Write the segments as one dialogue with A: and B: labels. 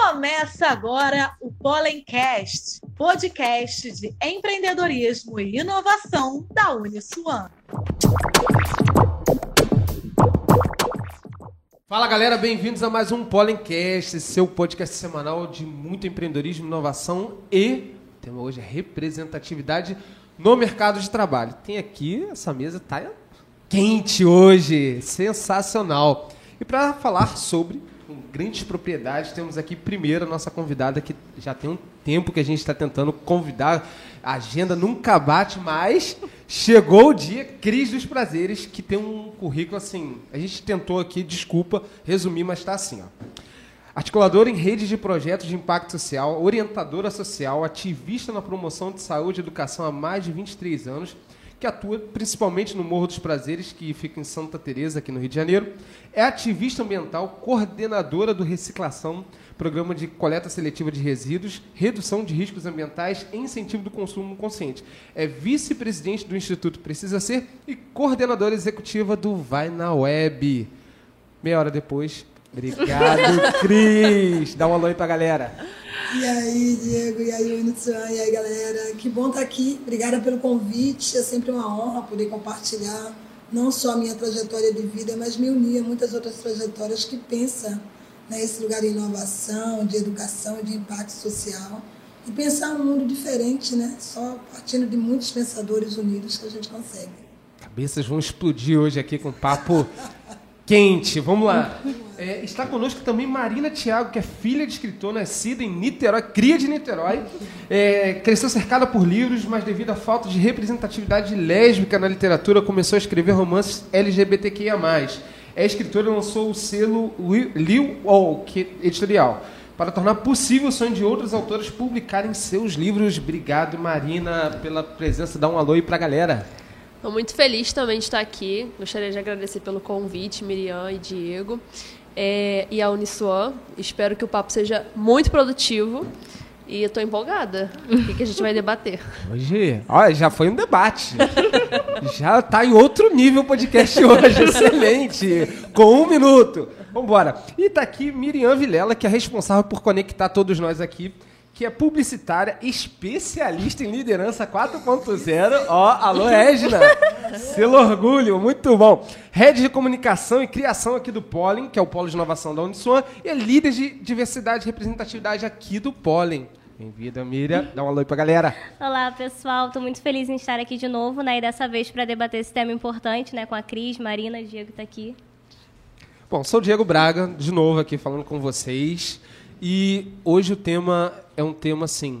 A: Começa agora o Pollencast, podcast de empreendedorismo e inovação da Uniswan.
B: Fala galera, bem-vindos a mais um Pollencast, seu podcast semanal de muito empreendedorismo, inovação e o tema hoje é representatividade no mercado de trabalho. Tem aqui, essa mesa tá quente hoje, sensacional. E para falar sobre com grandes propriedades. Temos aqui primeiro a nossa convidada que já tem um tempo que a gente está tentando convidar. A agenda nunca bate, mas chegou o dia. Cris dos Prazeres, que tem um currículo assim. A gente tentou aqui, desculpa, resumir, mas está assim, ó. Articuladora em redes de projetos de impacto social, orientadora social, ativista na promoção de saúde e educação há mais de 23 anos, que atua principalmente no Morro dos Prazeres, que fica em Santa Teresa, aqui no Rio de Janeiro. É ativista ambiental, coordenadora do Reciclação, programa de coleta seletiva de resíduos, redução de riscos ambientais e incentivo do consumo consciente. É vice-presidente do Instituto Precisa Ser e coordenadora executiva do Vai na Web. Meia hora depois. Obrigado, Cris. Dá um alô aí pra galera.
C: E aí, Diego, e aí, Unitsuan, e aí, galera. Que bom estar aqui. Obrigada pelo convite. É sempre uma honra poder compartilhar não só a minha trajetória de vida, mas me unir a muitas outras trajetórias que pensam nesse lugar de inovação, de educação, de impacto social. E pensar um mundo diferente, né? Só partindo de muitos pensadores unidos que a gente consegue.
B: Cabeças vão explodir hoje aqui com papo quente. Vamos lá. É, está conosco também Marina Thiago, que é filha de escritor, nascida em Niterói, cria de Niterói. É, cresceu cercada por livros, mas devido à falta de representatividade lésbica na literatura, começou a escrever romances LGBTQIA+. É escritora e lançou o selo Liu All, editorial, para tornar possível o sonho de outros autores publicarem seus livros. Obrigado, Marina, pela presença. Dá um alô aí para a galera.
D: Estou muito feliz também de estar aqui. Gostaria de agradecer pelo convite, Miriam e Diego. É, e a Uniswan. Espero que o papo seja muito produtivo. E eu estou empolgada. O que, a gente vai debater?
B: Hoje, olha, já foi um debate. já está em outro nível o podcast hoje. Excelente. Com um minuto. Vamos embora. E está aqui Miriam Vilela, que é responsável por conectar todos nós aqui que é publicitária, especialista em liderança 4.0. Ó, alô, Regina! Selo orgulho, muito bom. Head de comunicação e criação aqui do Pollen, que é o polo de inovação da Uniswan, e é líder de diversidade e representatividade aqui do Pollen. Bem-vinda, Miriam. Dá um alô aí pra galera.
E: Olá, pessoal. Estou muito feliz em estar aqui de novo, né? E dessa vez para debater esse tema importante, né? Com a Cris, Marina, Diego está aqui.
B: Bom, sou o Diego Braga, de novo aqui falando com vocês. E hoje o tema é um tema assim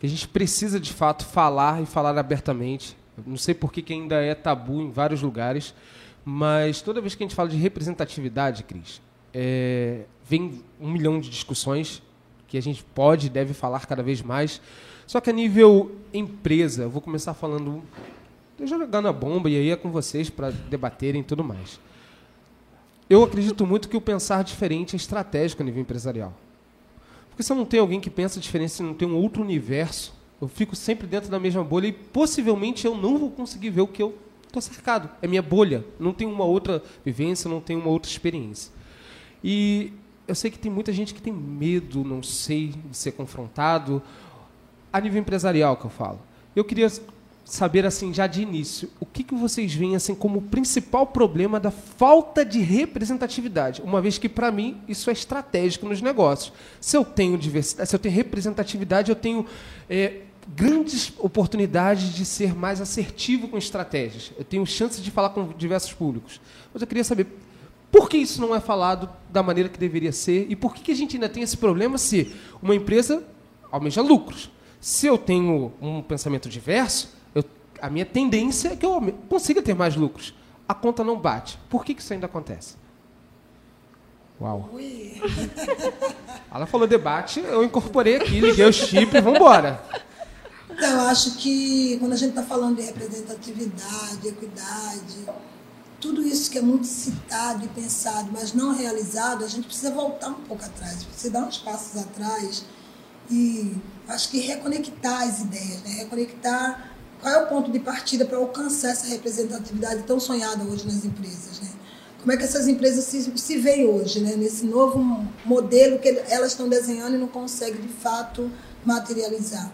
B: que a gente precisa de fato falar e falar abertamente. Não sei por que, ainda é tabu em vários lugares, mas toda vez que a gente fala de representatividade, Cris, é, vem um milhão de discussões que a gente pode e deve falar cada vez mais. Só que a nível empresa, eu vou começar falando, jogando a bomba e aí é com vocês para debaterem e tudo mais. Eu acredito muito que o pensar diferente é estratégico a nível empresarial. Porque se eu não tenho alguém que pensa diferente, se não tem um outro universo, eu fico sempre dentro da mesma bolha e possivelmente eu não vou conseguir ver o que eu estou cercado. É minha bolha. Não tenho uma outra vivência, não tenho uma outra experiência. E eu sei que tem muita gente que tem medo, não sei, de ser confrontado. A nível empresarial que eu falo. Eu queria saber assim já de início o que, que vocês veem assim como principal problema da falta de representatividade uma vez que para mim isso é estratégico nos negócios. Se eu tenho diversidade se eu tenho representatividade eu tenho é, grandes oportunidades de ser mais assertivo com estratégias. Eu tenho chance de falar com diversos públicos. Mas eu queria saber por que isso não é falado da maneira que deveria ser? E por que, que a gente ainda tem esse problema se uma empresa almeja lucros? Se eu tenho um pensamento diverso a minha tendência é que eu consiga ter mais lucros. A conta não bate. Por que, que isso ainda acontece? Uau. Ui. Ela falou debate, eu incorporei aqui, liguei o chip e vamos embora.
C: Então, eu acho que quando a gente está falando de representatividade, equidade, tudo isso que é muito citado e pensado, mas não realizado, a gente precisa voltar um pouco atrás, precisa dar uns passos atrás e acho que reconectar as ideias, né? reconectar qual é o ponto de partida para alcançar essa representatividade tão sonhada hoje nas empresas, né? como é que essas empresas se, se veem hoje, né? nesse novo modelo que elas estão desenhando e não conseguem, de fato, materializar.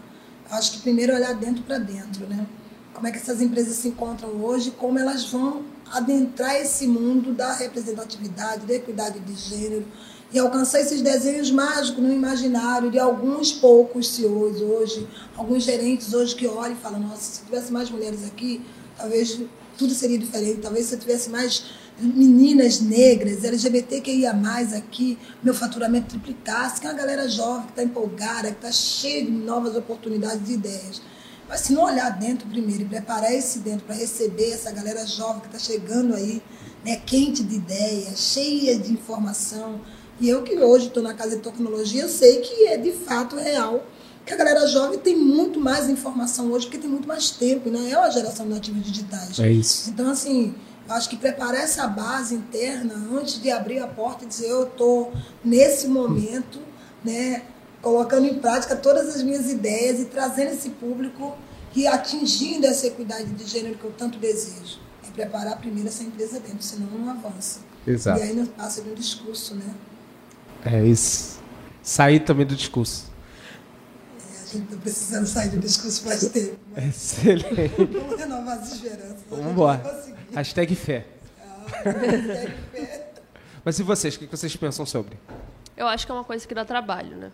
C: Acho que primeiro olhar dentro para dentro, né? Como é que essas empresas se encontram hoje, como elas vão adentrar esse mundo da representatividade, da equidade de gênero e alcançar esses desenhos mágicos no imaginário de alguns poucos CEOs hoje, alguns gerentes hoje que olham e falam, nossa, se tivesse mais mulheres aqui, talvez tudo seria diferente, talvez se tivesse mais meninas negras, LGBTQIA+, aqui, meu faturamento triplicasse, que é uma galera jovem que está empolgada, que está cheia de novas oportunidades e ideias. Mas se não olhar dentro primeiro e preparar esse dentro para receber essa galera jovem que está chegando aí, né, quente de ideias, cheia de informação, e eu que hoje estou na casa de tecnologia, sei que é de fato real que a galera jovem tem muito mais informação hoje, porque tem muito mais tempo, não né? é uma geração de nativos digitais.
B: É isso.
C: Então, assim, acho que preparar essa base interna antes de abrir a porta e dizer eu estou nesse momento, né, colocando em prática todas as minhas ideias e trazendo esse público e atingindo essa equidade de gênero que eu tanto desejo. É preparar primeiro essa empresa dentro, senão não avança.
B: Exato.
C: E aí não passa de um discurso, né?
B: É isso. Sair também do discurso.
C: É, a gente está precisando sair do discurso faz tempo.
B: Excelente.
C: Vamos renovar as esperanças.
B: Vamos embora. Hashtag fé. Mas e vocês? O que vocês pensam sobre?
D: Eu acho que é uma coisa que dá trabalho, né?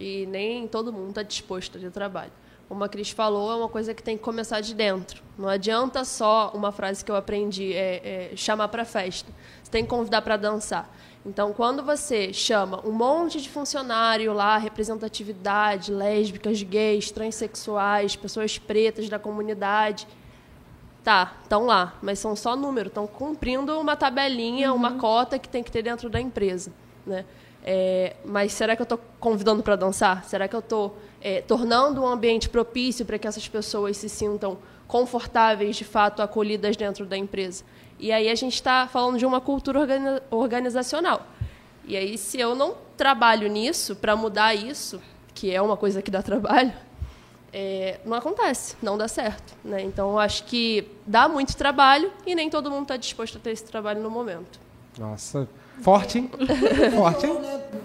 D: E nem todo mundo está disposto a ter trabalho. Como a Cris falou, é uma coisa que tem que começar de dentro. Não adianta só uma frase que eu aprendi, é, é chamar para festa. Você tem que convidar para dançar. Então, quando você chama um monte de funcionário lá, representatividade, lésbicas, gays, transexuais, pessoas pretas da comunidade, Tá, estão lá, mas são só números, estão cumprindo uma tabelinha, uhum. uma cota que tem que ter dentro da empresa. Né? É, mas será que eu estou convidando para dançar? Será que eu estou é, tornando um ambiente propício para que essas pessoas se sintam confortáveis, de fato, acolhidas dentro da empresa? E aí a gente está falando de uma cultura organizacional. E aí, se eu não trabalho nisso, para mudar isso, que é uma coisa que dá trabalho, é, não acontece, não dá certo. Né? Então, eu acho que dá muito trabalho e nem todo mundo está disposto a ter esse trabalho no momento.
B: Nossa, forte, hein? forte, hein?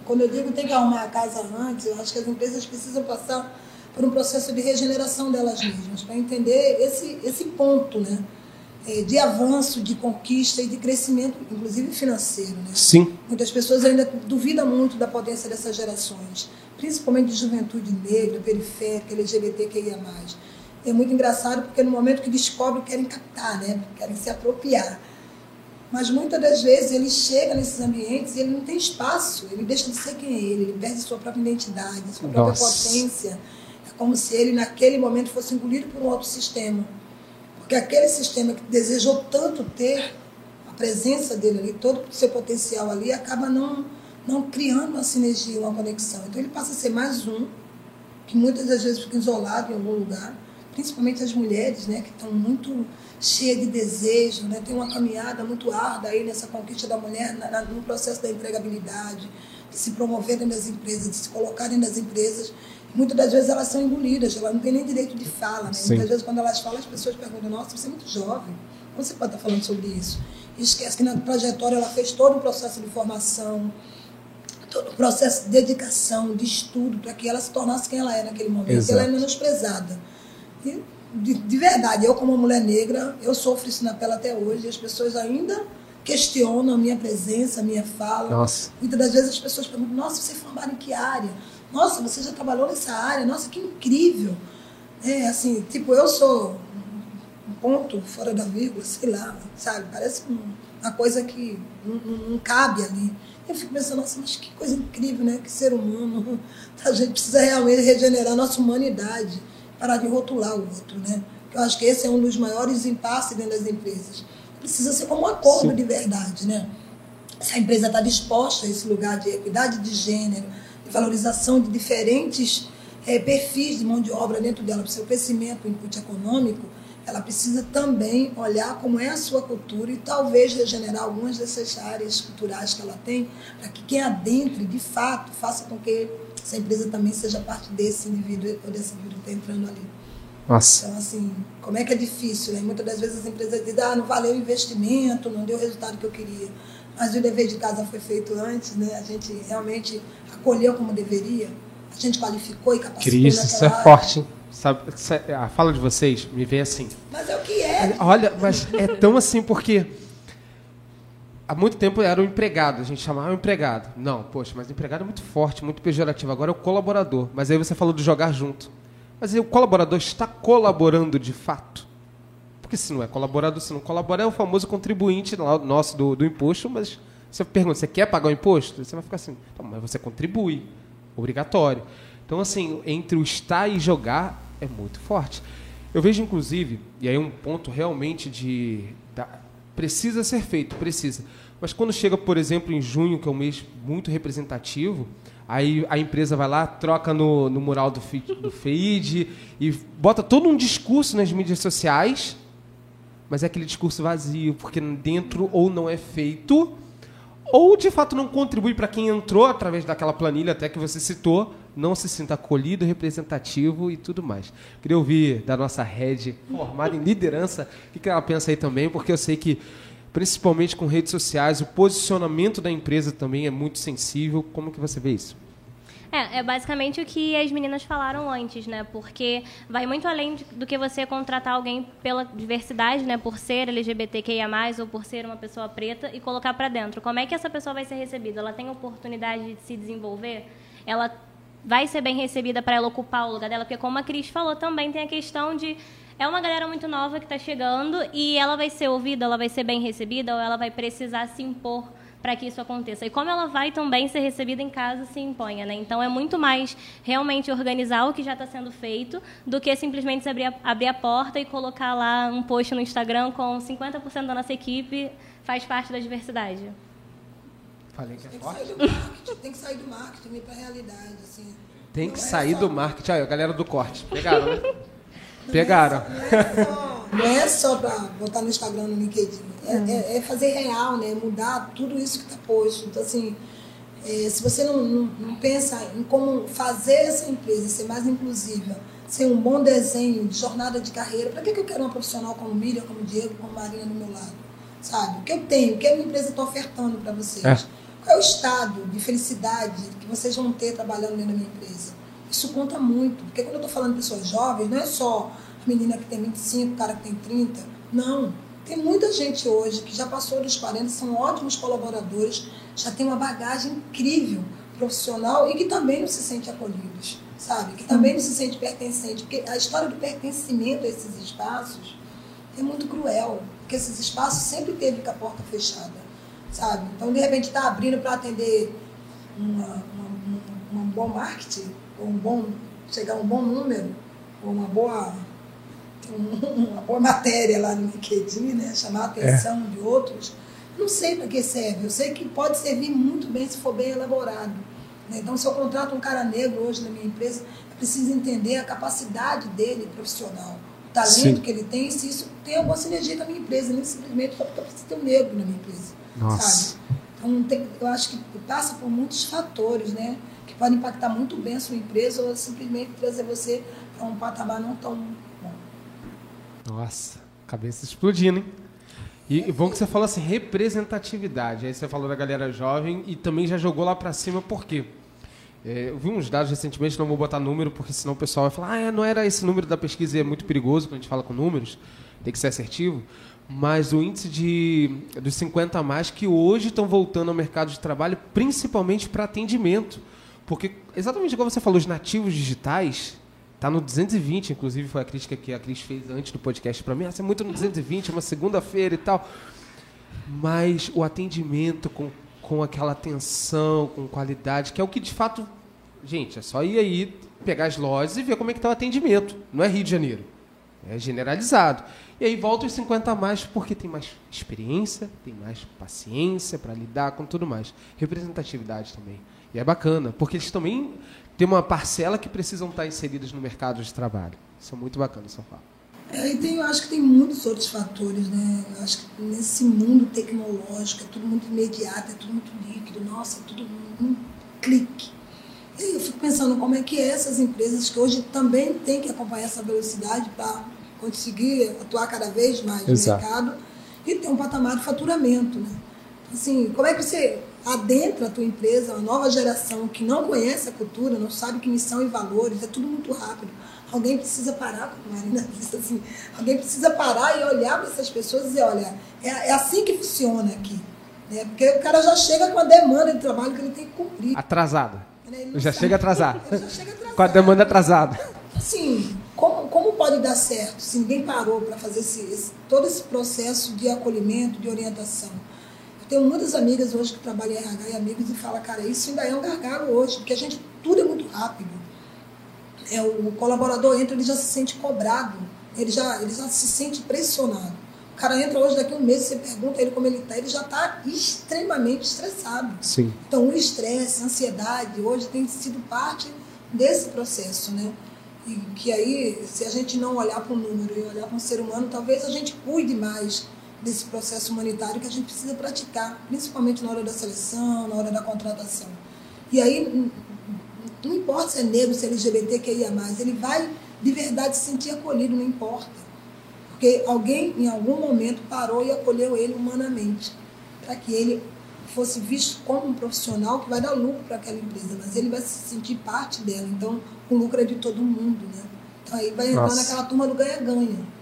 C: Quando eu digo tem que arrumar a casa antes, eu acho que as empresas precisam passar por um processo de regeneração delas mesmas, para entender esse, esse ponto, né? É, de avanço, de conquista e de crescimento, inclusive financeiro. Né?
B: Sim.
C: Muitas pessoas ainda duvidam muito da potência dessas gerações principalmente de juventude negra, periférica, LGBTQIA+. É muito engraçado porque no momento que descobrem querem captar, né? querem se apropriar. Mas muitas das vezes ele chega nesses ambientes e ele não tem espaço, ele deixa de ser quem é ele, ele perde sua própria identidade, sua própria Nossa. potência. É como se ele, naquele momento, fosse engolido por um outro sistema. Porque aquele sistema que desejou tanto ter a presença dele ali, todo o seu potencial ali, acaba não não criando uma sinergia, uma conexão. Então ele passa a ser mais um, que muitas das vezes fica isolado em algum lugar, principalmente as mulheres, né, que estão muito cheias de desejo, né, tem uma caminhada muito árdua aí nessa conquista da mulher, na, na, no processo da empregabilidade, de se promoverem das empresas, de se colocarem nas empresas. Muitas das vezes elas são engolidas, elas não têm nem direito de fala. Né? Muitas vezes, quando elas falam, as pessoas perguntam: Nossa, você é muito jovem, como você pode estar falando sobre isso? E esquece que na trajetória ela fez todo um processo de formação, todo o processo de dedicação, de estudo, para que ela se tornasse quem ela é naquele momento. Exato. Ela é menosprezada. E, de, de, verdade, eu como mulher negra, eu sofro isso na pele até hoje, e as pessoas ainda questionam a minha presença, a minha fala.
B: Nossa.
C: Muitas das vezes as pessoas perguntam, nossa, você é formada em que área? Nossa, você já trabalhou nessa área? Nossa, que incrível! É, assim, tipo, eu sou um ponto fora da vírgula, sei lá, sabe? Parece uma coisa que não, não, não cabe ali. Eu fico pensando, nossa, mas que coisa incrível, né? Que ser humano. A gente precisa realmente regenerar a nossa humanidade, parar de rotular o outro, né? Eu acho que esse é um dos maiores impasses dentro das empresas. Precisa ser como um acordo Sim. de verdade, né? Se a empresa está disposta a esse lugar de equidade de gênero, valorização de diferentes é, perfis de mão de obra dentro dela, para o seu crescimento, o input econômico, ela precisa também olhar como é a sua cultura e talvez regenerar algumas dessas áreas culturais que ela tem, para que quem adentre, de fato, faça com que essa empresa também seja parte desse indivíduo ou desse indivíduo que está entrando ali.
B: Nossa.
C: Então, assim, como é que é difícil, né? Muitas das vezes as empresas dizem, ah, não valeu o investimento, não deu o resultado que eu queria. mas o dever de casa foi feito antes, né? A gente realmente acolheu como deveria, a gente qualificou e capacitou
B: Cris, isso é
C: área.
B: forte? Sabe, a fala de vocês me vem assim.
C: Mas é o que é.
B: Olha, mas é tão assim porque há muito tempo era o empregado, a gente chamava o empregado. Não, poxa, mas empregado é muito forte, muito pejorativo. Agora é o colaborador. Mas aí você falou de jogar junto. Mas aí o colaborador está colaborando de fato? Porque se não é colaborador, se não colabora, é o famoso contribuinte nosso do, do imposto, mas você pergunta, você quer pagar o imposto? Você vai ficar assim, mas você contribui, obrigatório. Então, assim, entre o estar e jogar é muito forte. Eu vejo, inclusive, e aí um ponto realmente de. Da, precisa ser feito, precisa. Mas quando chega, por exemplo, em junho, que é um mês muito representativo, aí a empresa vai lá, troca no, no mural do, do feed e bota todo um discurso nas mídias sociais mas é aquele discurso vazio, porque dentro ou não é feito, ou de fato não contribui para quem entrou através daquela planilha até que você citou, não se sinta acolhido, representativo e tudo mais. Queria ouvir da nossa rede formada em liderança, o que ela pensa aí também, porque eu sei que, principalmente com redes sociais, o posicionamento da empresa também é muito sensível. Como que você vê isso?
E: É, é basicamente o que as meninas falaram antes, né? Porque vai muito além do que você contratar alguém pela diversidade, né? Por ser LGBTQIA+, ou por ser uma pessoa preta e colocar para dentro. Como é que essa pessoa vai ser recebida? Ela tem oportunidade de se desenvolver? Ela vai ser bem recebida para ela ocupar o lugar dela? Porque como a Cris falou, também tem a questão de é uma galera muito nova que está chegando e ela vai ser ouvida, ela vai ser bem recebida ou ela vai precisar se impor para que isso aconteça. E como ela vai também ser recebida em casa se imponha, né? Então é muito mais realmente organizar o que já está sendo feito do que simplesmente abrir a, abrir a porta e colocar lá um post no Instagram com 50% da nossa equipe faz parte da diversidade.
B: Falei que é
C: Tem que
B: forte.
C: sair do marketing, tem que sair do marketing ir para a realidade. Assim.
B: Tem que
C: é
B: sair
C: só-
B: do marketing. Aí, a galera do corte. Pegaram, né? Pegaram.
C: Não é só, é só para botar no Instagram, no LinkedIn. É, é- é fazer real, né? Mudar tudo isso que está posto. Então, assim, é, se você não, não, não pensa em como fazer essa empresa ser mais inclusiva, ser um bom desenho de jornada de carreira, para que, que eu quero uma profissional como Miriam, como Diego, como Marina do meu lado? Sabe? O que eu tenho? O que a minha empresa está ofertando para vocês?
B: É.
C: Qual é o estado de felicidade que vocês vão ter trabalhando dentro da minha empresa? Isso conta muito, porque quando eu estou falando de pessoas jovens, não é só a menina que tem 25, o cara que tem 30. Não. Tem muita gente hoje que já passou dos 40, são ótimos colaboradores, já tem uma bagagem incrível profissional e que também não se sente acolhidos, sabe? Que também não se sente pertencente, porque a história do pertencimento a esses espaços é muito cruel, porque esses espaços sempre teve com a porta fechada, sabe? Então, de repente, está abrindo para atender uma, uma, um, um bom marketing, ou um bom, chegar a um bom número, ou uma boa, um- uma boa matéria lá no LinkedIn, né? chamar a atenção de outros. Não sei para que serve, eu sei que pode servir muito bem se for bem elaborado. né? Então, se eu contrato um cara negro hoje na minha empresa, eu preciso entender a capacidade dele profissional, o talento
B: Sim.
C: que ele tem, se isso tem alguma sinergia com a minha empresa, nem simplesmente só porque eu preciso ter um negro na minha empresa.
B: Nossa.
C: Sabe? Então, tem- eu acho que passa por muitos fatores, né? Que podem impactar muito bem a sua empresa ou simplesmente trazer você para um patamar não tão bom.
B: Nossa, cabeça explodindo, hein? E, e bom que você falou assim, representatividade. Aí você falou da galera jovem e também já jogou lá pra cima, por quê? É, eu vi uns dados recentemente, não vou botar número, porque senão o pessoal vai falar, ah, é, não era esse número da pesquisa, é muito perigoso quando a gente fala com números, tem que ser assertivo. Mas o índice de, dos 50 a mais que hoje estão voltando ao mercado de trabalho, principalmente para atendimento. Porque, exatamente igual você falou, os nativos digitais, Tá no 220, inclusive foi a crítica que a Cris fez antes do podcast para mim. Ah, você é muito no 220, é uma segunda-feira e tal. Mas o atendimento com, com aquela atenção, com qualidade, que é o que de fato. Gente, é só ir aí, pegar as lojas e ver como é que tá o atendimento. Não é Rio de Janeiro. É generalizado. E aí volta os 50 a mais porque tem mais experiência, tem mais paciência para lidar com tudo mais. Representatividade também. E é bacana, porque eles também têm uma parcela que precisam estar inseridas no mercado de trabalho. Isso é muito bacana, essa fala.
C: É, e tem, eu acho que tem muitos outros fatores, né? Eu acho que nesse mundo tecnológico é tudo muito imediato, é tudo muito líquido, nossa, é tudo um clique. E aí eu fico pensando como é que é essas empresas que hoje também têm que acompanhar essa velocidade para conseguir atuar cada vez mais
B: Exato.
C: no mercado e ter um patamar de faturamento, né? Assim, como é que você adentra a tua empresa, uma nova geração que não conhece a cultura, não sabe que missão e valores, é tudo muito rápido. Alguém precisa parar, como a Marina disse assim, alguém precisa parar e olhar para essas pessoas e dizer, olha, é, é assim que funciona aqui. Né? Porque o cara já chega com a demanda de trabalho que ele tem que cumprir.
B: Atrasada.
C: Ele não
B: Já
C: sabe.
B: chega atrasado.
C: Já chega atrasado.
B: Com a demanda atrasada.
C: Assim, como, como pode dar certo se ninguém parou para fazer esse, esse- todo esse processo de acolhimento, de orientação? Tenho muitas amigas hoje que trabalham em RH e amigos e falam, cara, isso ainda é um gargalo hoje, porque a gente, tudo é muito rápido. É, o colaborador entra, ele já se sente cobrado, ele já, ele já se sente pressionado. O cara entra hoje, daqui a um mês, você pergunta ele como ele está, ele já está extremamente estressado.
B: Sim.
C: Então, o estresse, a ansiedade, hoje tem sido parte desse processo, né? E que aí, se a gente não olhar para o número e olhar para um ser humano, talvez a gente cuide mais desse processo humanitário que a gente precisa praticar, principalmente na hora da seleção, na hora da contratação. E aí, não importa se é negro, se é LGBTQIA+, ele vai de verdade se sentir acolhido, não importa. Porque alguém, em algum momento, parou e acolheu ele humanamente, para que ele fosse visto como um profissional que vai dar lucro para aquela empresa, mas ele vai se sentir parte dela. Então, o lucro é de todo mundo, né? Então, aí vai entrar
B: Nossa.
C: naquela turma do ganha-ganha.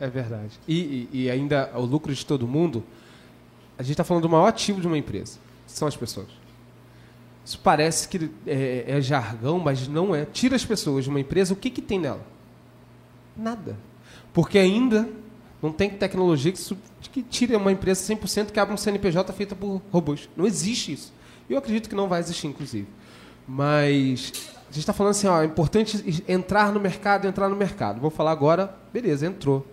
B: É verdade. E, e- e ainda o lucro de todo mundo, a gente está falando do maior ativo de uma empresa, são as pessoas. Isso parece que é, é jargão, mas não é. Tira as pessoas de uma empresa, o que, que tem nela? Nada. Porque ainda não tem tecnologia que, que tire uma empresa 100% que abra um CNPJ feita por robôs. Não existe isso. Eu acredito que não vai existir, inclusive. Mas a gente está falando assim, ó, é importante entrar no mercado, entrar no mercado. Vou falar agora, beleza, entrou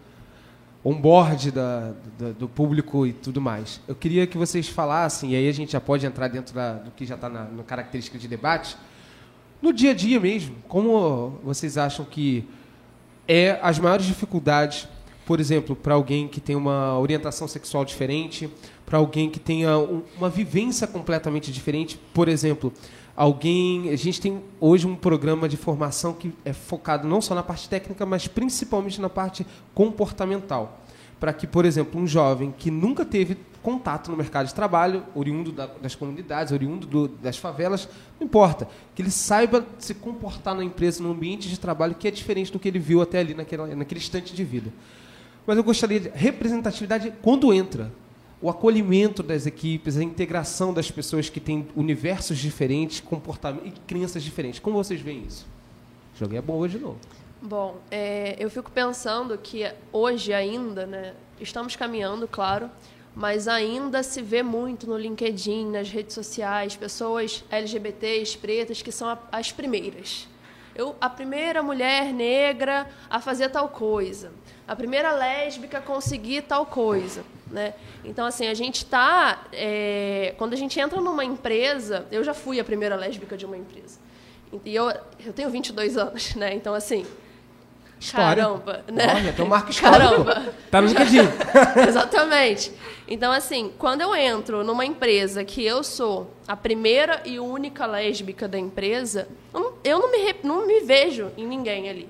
B: onboard da, da- do público e tudo mais. Eu queria que vocês falassem, e aí a gente já pode entrar dentro da- do que já está na, característica de debate, no dia a dia mesmo, como vocês acham que é as maiores dificuldades, por exemplo, para alguém que tem uma orientação sexual diferente, para alguém que tenha um- uma vivência completamente diferente, por exemplo, alguém, a gente tem hoje um programa de formação que é focado não só na parte técnica, mas principalmente na parte comportamental, para que, por exemplo, um jovem que nunca teve contato no mercado de trabalho, oriundo da- das comunidades, oriundo do- das favelas, não importa, que ele saiba se comportar na empresa, no ambiente de trabalho que é diferente do que ele viu até ali naquele instante de vida. Mas eu gostaria de representatividade quando entra. O acolhimento das equipes, a integração das pessoas que têm universos diferentes, comportamentos e crenças diferentes. Como vocês veem isso? Joguei a bomba de novo.
D: Bom, é, eu fico pensando que hoje ainda, né, estamos caminhando, claro, mas ainda se vê muito no LinkedIn, nas redes sociais, pessoas LGBTs, pretas, que são as primeiras. Eu, a primeira mulher negra a fazer tal coisa, a primeira lésbica a conseguir tal coisa. Né? Então, assim, a gente está. quando a gente entra numa empresa, eu já fui a primeira lésbica de uma empresa. E eu, eu tenho 22 anos, né? Então, assim,
B: História.
D: Caramba, né?
B: Olha, tem um marco histórico.
D: Caramba.
B: Tá no LinkedIn.
D: Exatamente. Então, assim, quando eu entro numa empresa que eu sou a primeira e única lésbica da empresa, eu não, me, não me vejo em ninguém ali.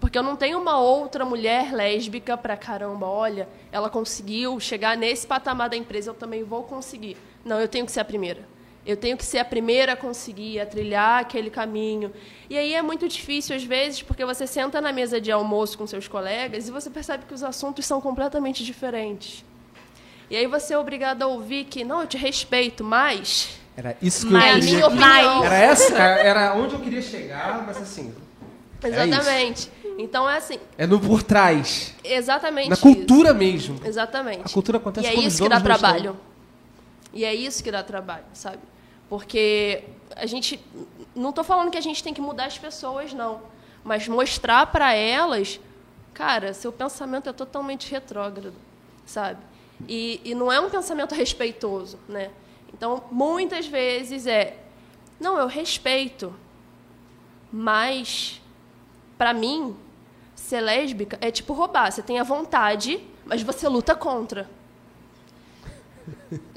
D: Porque eu não tenho uma outra mulher lésbica para caramba, olha, ela conseguiu chegar nesse patamar da empresa, eu também vou conseguir. Não, eu tenho que ser a primeira. Eu tenho que ser a primeira a conseguir, a trilhar aquele caminho. E aí é muito difícil, às vezes, porque você senta na mesa de almoço com seus colegas e você percebe que os assuntos são completamente diferentes. E aí você é obrigado a ouvir que, não, eu te respeito, mas
B: Era isso que
D: é a
B: eu
D: minha
B: queria.
D: opinião.
B: Era essa, era onde eu queria chegar, mas assim. é isso.
D: Exatamente. Então é assim,
B: É no por trás.
D: exatamente
B: Na
D: isso.
B: cultura mesmo.
D: Exatamente.
B: A cultura acontece
D: E é isso que dá trabalho. E é isso que dá trabalho, sabe? Porque a gente. Não estou falando que a gente tem que mudar as pessoas, não. Mas mostrar para elas, cara, seu pensamento é totalmente retrógrado, sabe? E, e não é um pensamento respeitoso, né? Então, muitas vezes é. Não, eu respeito. Mas, para mim, ser lésbica é tipo roubar. Você tem a vontade, mas você luta contra.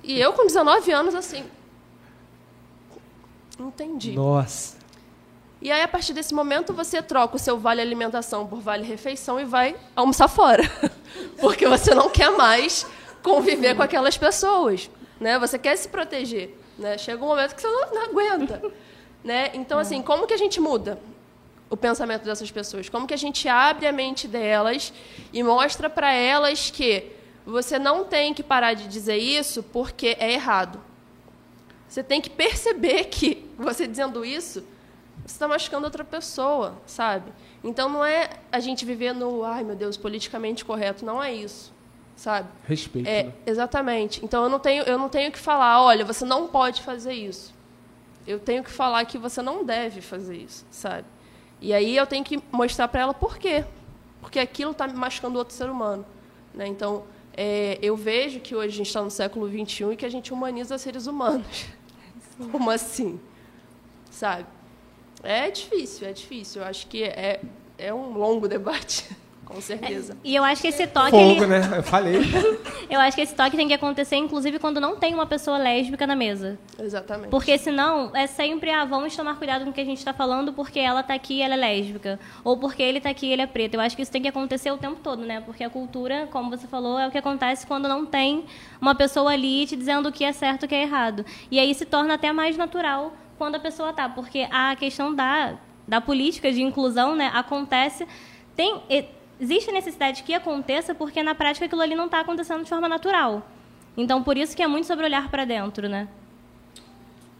D: E eu, com 19 anos, assim. Entendi.
B: Nossa.
D: E aí, a partir desse momento, você troca o seu vale alimentação por vale refeição e vai almoçar fora. Porque você não quer mais conviver com aquelas pessoas. né? Você quer se proteger, né? Chega um momento que você não, não aguenta, né? Então, assim, como que a gente muda o pensamento dessas pessoas? Como que a gente abre a mente delas e mostra para elas que você não tem que parar de dizer isso porque é errado. Você tem que perceber que você dizendo isso, você está machucando outra pessoa, sabe? Então não é a gente viver no, ai meu Deus, politicamente correto, não é isso, sabe?
B: Respeito.
D: É,
B: né?
D: exatamente. Então eu não tenho, eu não tenho que falar, olha, você não pode fazer isso. Eu tenho que falar que você não deve fazer isso, sabe? E aí eu tenho que mostrar para ela por quê, porque aquilo está machucando outro ser humano, né? Então é, eu vejo que hoje a gente está no século XXI e que a gente humaniza seres humanos. Como assim, sabe? É difícil, é difícil. Eu acho que é, é um longo debate, com certeza.
E: E eu acho que esse toque.
B: Fogo,
E: ele-
B: né? Eu falei.
E: Eu acho que esse toque tem que acontecer, inclusive, quando não tem uma pessoa lésbica na mesa.
D: Exatamente.
E: Porque senão é sempre, ah, vamos tomar cuidado com o que a gente está falando porque ela está aqui e ela é lésbica. Ou porque ele está aqui e ele é preto. Eu acho que isso tem que acontecer o tempo todo, né? Porque a cultura, como você falou, é o que acontece quando não tem uma pessoa ali te dizendo o que é certo e o que é errado. E aí se torna até mais natural quando a pessoa tá. Porque a questão da, da política de inclusão, né, acontece. Tem. Existe a necessidade que aconteça porque na prática aquilo ali não está acontecendo de forma natural. Então, por isso que é muito sobre olhar para dentro, né?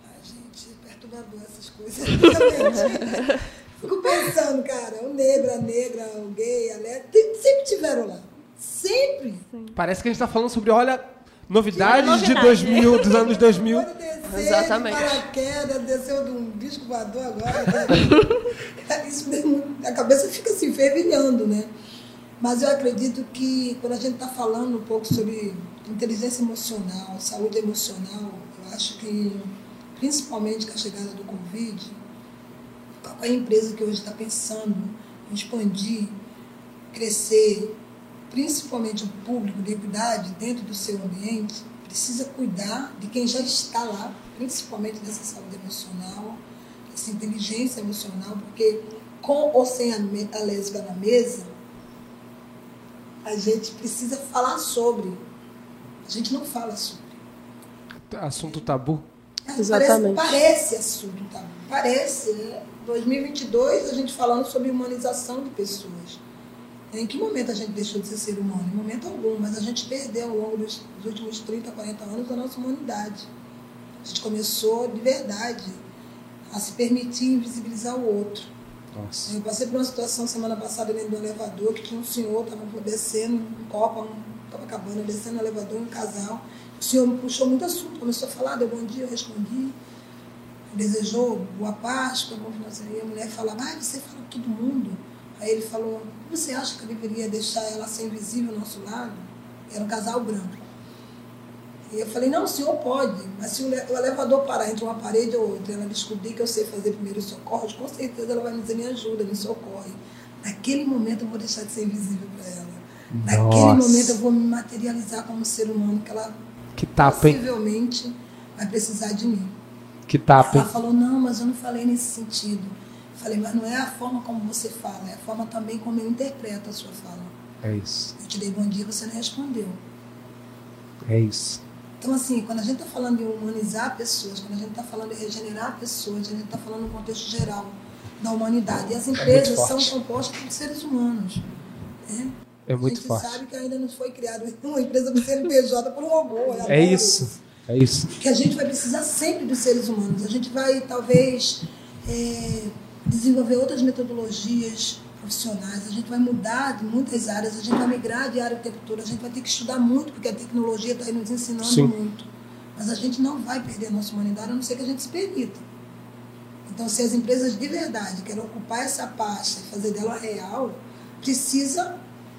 C: Ai, gente, é perturbador essas coisas. Realmente. Fico pensando, cara, o negro, a negra, o gay, a lésbica, sempre tiveram lá. Sempre.
B: Parece que a gente tá falando sobre, olha, novidades
E: Que
B: de
E: novidade.
B: 2000, dos anos 2000.
C: Pode descer
D: Exatamente.
C: de paraquedas, desceu de um disco voador agora. né? Isso mesmo, a cabeça fica assim, fervilhando, né? Mas eu acredito que quando a gente está falando um pouco sobre inteligência emocional, saúde emocional, eu acho que, principalmente com a chegada do Covid, qual a empresa que hoje está pensando em expandir, crescer, principalmente o público de equidade dentro do seu ambiente, precisa cuidar de quem já está lá, principalmente dessa saúde emocional, dessa inteligência emocional, porque com ou sem a lésbica na mesa, a gente precisa falar sobre. A gente não fala sobre.
B: Assunto tabu.
D: Exatamente.
C: Parece, parece assunto, tá? Parece. Né? 2022, a gente falando sobre humanização de pessoas. Em que momento a gente deixou de ser ser humano? Em momento algum, mas a gente perdeu ao longo dos, dos últimos 30, 40 anos a nossa humanidade. A gente começou de verdade a se permitir invisibilizar o outro.
B: Nossa.
C: Eu passei por uma situação semana passada dentro do elevador que tinha um senhor, estava descendo um copo, um Copacabana, descendo no elevador, um casal. O senhor me puxou muito assunto, começou a falar, deu bom dia, eu respondi. Desejou boa Páscoa, bom final de a mulher falava, ah, você fala todo mundo. Aí ele falou, você acha que eu deveria deixar ela ser invisível ao nosso lado? Era um casal branco. E eu falei, não, o senhor pode, mas se o le- o elevador parar entre uma parede ou outra, ela descobrir que eu sei fazer primeiros socorros, com certeza ela vai me dizer, me ajuda, me socorre. Naquele momento eu vou deixar de ser invisível para ela. Naquele
B: Nossa.
C: momento eu vou me materializar como ser humano, que ela
B: Que tapa, hein?
C: possivelmente vai precisar de mim.
B: Que tapa,
C: Ela
B: hein?
C: falou, não, mas eu não falei nesse sentido. Eu falei, mas não é a forma como você fala, é a forma também como eu interpreto a sua fala.
B: É isso.
C: Eu te dei bom dia, você não respondeu.
B: É isso.
C: Então, assim, quando a gente está falando de humanizar pessoas, quando a gente está falando de regenerar pessoas, a gente está falando no contexto geral da humanidade. E as empresas são
B: forte.
C: compostas por seres humanos. né?
B: É muito
C: a gente
B: forte.
C: sabe que ainda não foi criada uma empresa com CNPJ por um robô.
B: É
C: adoro
B: isso. É isso.
C: que a gente vai precisar sempre dos seres humanos. A gente vai, talvez, é, desenvolver outras metodologias profissionais, a gente vai mudar de muitas áreas, a gente vai migrar de área tempo todo, a gente vai ter que estudar muito, porque a tecnologia está aí nos ensinando
B: Sim.
C: muito. Mas a gente não vai perder a nossa humanidade, a não ser que a gente se permita. Então, se as empresas de verdade querem ocupar essa pasta e fazer dela real, precisa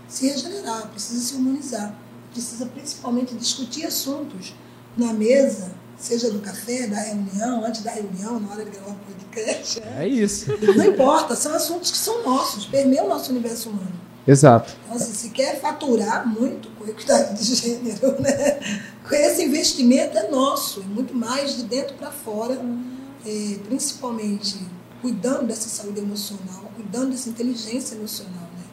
C: se regenerar, precisa se humanizar, precisa principalmente discutir assuntos na mesa, seja do café, da reunião, antes da reunião, na hora de gravar o podcast.
B: É isso.
C: Não importa, são assuntos que são nossos, permeiam o nosso universo humano.
B: Exato.
C: Então, assim, se quer faturar muito com equidade de gênero, né? esse investimento é nosso, é muito mais de dentro para fora, é, principalmente cuidando dessa saúde emocional, cuidando dessa inteligência emocional. Né?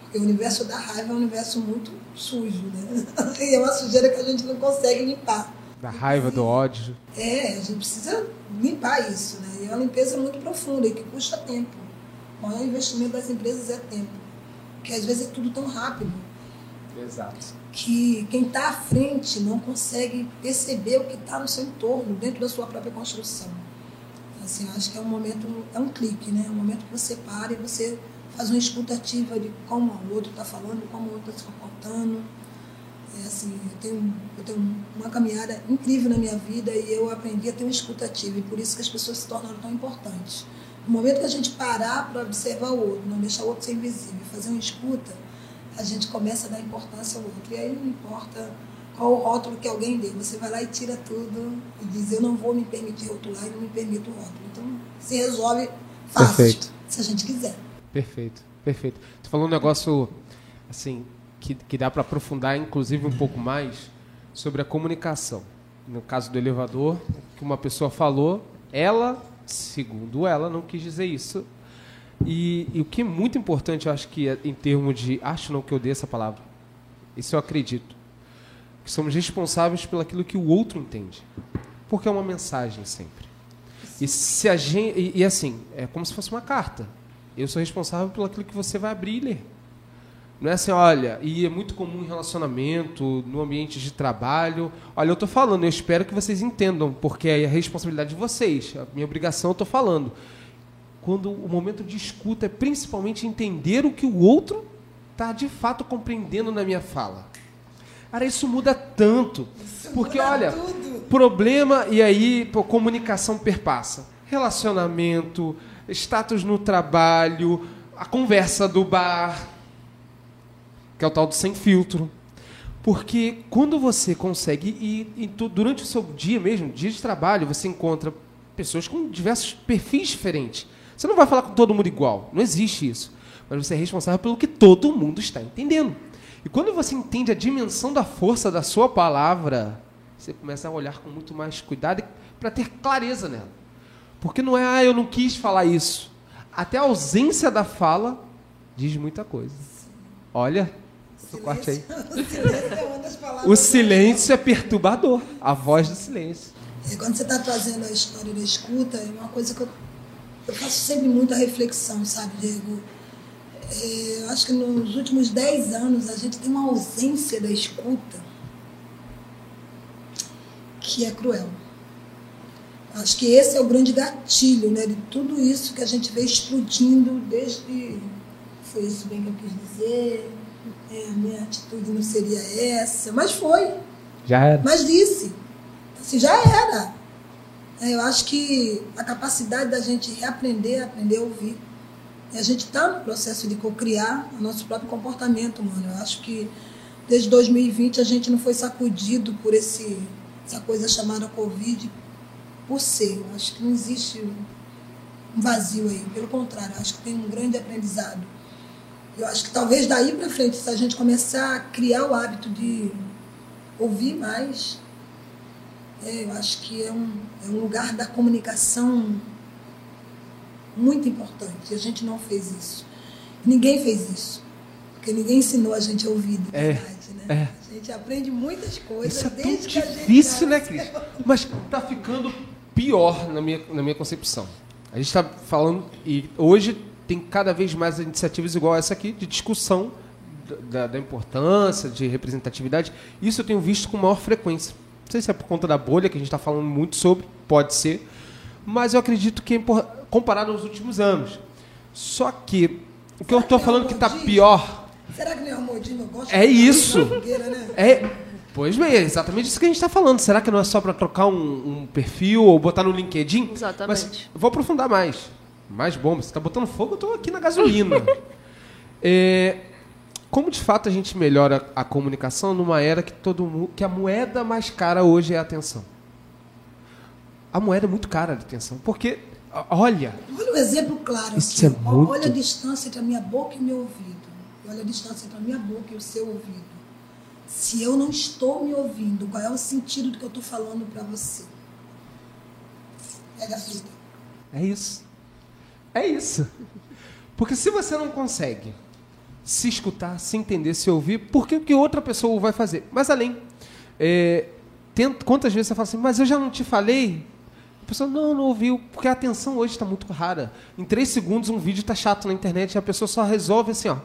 C: Porque o universo da raiva é um universo muito sujo, né? e é uma sujeira que a gente não consegue limpar.
B: Da raiva, do ódio.
C: É, a gente precisa limpar isso, né? E é uma limpeza muito profunda e que custa tempo. O maior investimento das empresas é tempo. Porque às vezes é tudo tão rápido
B: Exato.
C: que quem está à frente não consegue perceber o que está no seu entorno, dentro da sua própria construção. Assim, acho que é um momento, é um clique, né? É um momento que você para e você faz uma escuta ativa de como o outro está falando, como o outro está se comportando. É assim, eu tenho, eu tenho uma caminhada incrível na minha vida e eu aprendi a ter uma escuta ativa e por isso que as pessoas se tornaram tão importantes. No momento que a gente parar para observar o outro, não deixar o outro ser invisível, fazer uma escuta, a gente começa a dar importância ao outro. E aí não importa qual o rótulo que alguém dê, você vai lá e tira tudo e diz: Eu não vou me permitir rotular e não me permito o rótulo. Então se resolve fácil,
B: Perfeito.
C: se a gente quiser.
B: Perfeito, perfeito. Tu falou um negócio, assim, que, que dá para aprofundar, inclusive, um pouco mais sobre a comunicação. No caso do elevador, que uma pessoa falou, ela, segundo ela, não quis dizer isso. E, e o que é muito importante, eu acho que é em termos de. Acho não que eu dei essa palavra. Isso eu acredito. Que somos responsáveis pelo aquilo que o outro entende. Porque é uma mensagem sempre. E se a gente. E, e assim, é como se fosse uma carta. Eu sou responsável pelo aquilo que você vai abrir e ler. Não é assim, olha, e é muito comum em relacionamento, no ambiente de trabalho. Olha, eu estou falando, eu espero que vocês entendam, porque é a responsabilidade de vocês, a minha obrigação eu estou falando. Quando o momento de escuta é principalmente entender o que o outro está de fato compreendendo na minha fala. Cara, isso muda tanto. porque,
C: muda
B: olha,
C: tudo.
B: problema, e aí, pô, comunicação perpassa. Relacionamento, status no trabalho, a conversa do bar, que é o tal do sem filtro. Porque quando você consegue, e, e durante o seu dia mesmo, dia de trabalho, você encontra pessoas com diversos perfis diferentes. Você não vai falar com todo mundo igual, não existe isso. Mas você é responsável pelo que todo mundo está entendendo. E quando você entende a dimensão da força da sua palavra, você começa a olhar com muito mais cuidado para ter clareza nela. Porque não é, ah, eu não quis falar isso. Até a ausência da fala diz muita coisa. Olha, esse corte aí.
C: O silêncio é uma das palavras.
B: O silêncio é perturbador. A voz do silêncio.
C: E quando você está trazendo a história da escuta, é uma coisa que eu, eu faço sempre muita reflexão, sabe, Diego? É, eu acho que nos últimos 10 anos a gente tem uma ausência da escuta que é cruel. Acho que esse é o grande gatilho né, de tudo isso que a gente vê explodindo desde. Foi isso bem que eu quis dizer, é, a minha atitude não seria essa, mas foi.
B: Já era.
C: Mas disse. Assim, já era. É, Eu acho que a capacidade da gente reaprender, aprender a ouvir. E a gente está no processo de cocriar o nosso próprio comportamento, mano. Eu acho que desde 2020 a gente não foi sacudido por esse, essa coisa chamada Covid por ser. Eu acho que não existe um vazio aí. Pelo contrário, eu acho que tem um grande aprendizado. Eu acho que talvez daí para frente, se a gente começar a criar o hábito de ouvir mais, é, eu acho que é um, é um lugar da comunicação muito importante. E a gente não fez isso. Ninguém fez isso. Porque ninguém ensinou a gente a ouvir, de
B: É,
C: verdade. Né?
B: é.
C: A gente aprende muitas coisas
B: Isso é tão
C: desde que a gente
B: difícil, né. Cris? Mas tá ficando pior na minha, na minha concepção. A gente está falando, e hoje tem cada vez mais iniciativas igual essa aqui, de discussão da, da importância, de representatividade. Isso eu tenho visto com maior frequência. Não sei se é por conta da bolha, que a gente está falando muito sobre, pode ser, mas eu acredito que é comparado aos últimos anos. Só que o que eu estou falando que está pior
C: Será que nem o Almodino gosta
B: É
C: de
B: isso.
C: fogueira, né?
B: é, pois bem, é exatamente isso que a gente está falando. Será que não é só para trocar um, um perfil ou botar no LinkedIn?
D: Exatamente.
B: Mas vou aprofundar mais. Mais bomba. Você está botando fogo, eu estou aqui na gasolina. É, como de fato a gente melhora a comunicação numa era que todo que a moeda mais cara hoje é a atenção? A moeda é muito cara de atenção, porque olha,
C: Olha o exemplo claro
B: Isso
C: aqui.
B: é muito-
C: Olha a distância entre a minha boca e meu ouvido. Olha a distância entre a minha boca e o seu ouvido. Se eu não estou me ouvindo, qual é o sentido do que eu estou falando para você? Pega a fita.
B: É isso. É isso. Porque se você não consegue se escutar, se entender, se ouvir, por que, que outra pessoa vai fazer? Mas além, é, quantas vezes você fala assim, mas eu já não te falei? A pessoa, não, não ouviu, porque a atenção hoje está muito rara. Em três segundos um vídeo está chato na internet e a pessoa só resolve assim, ó.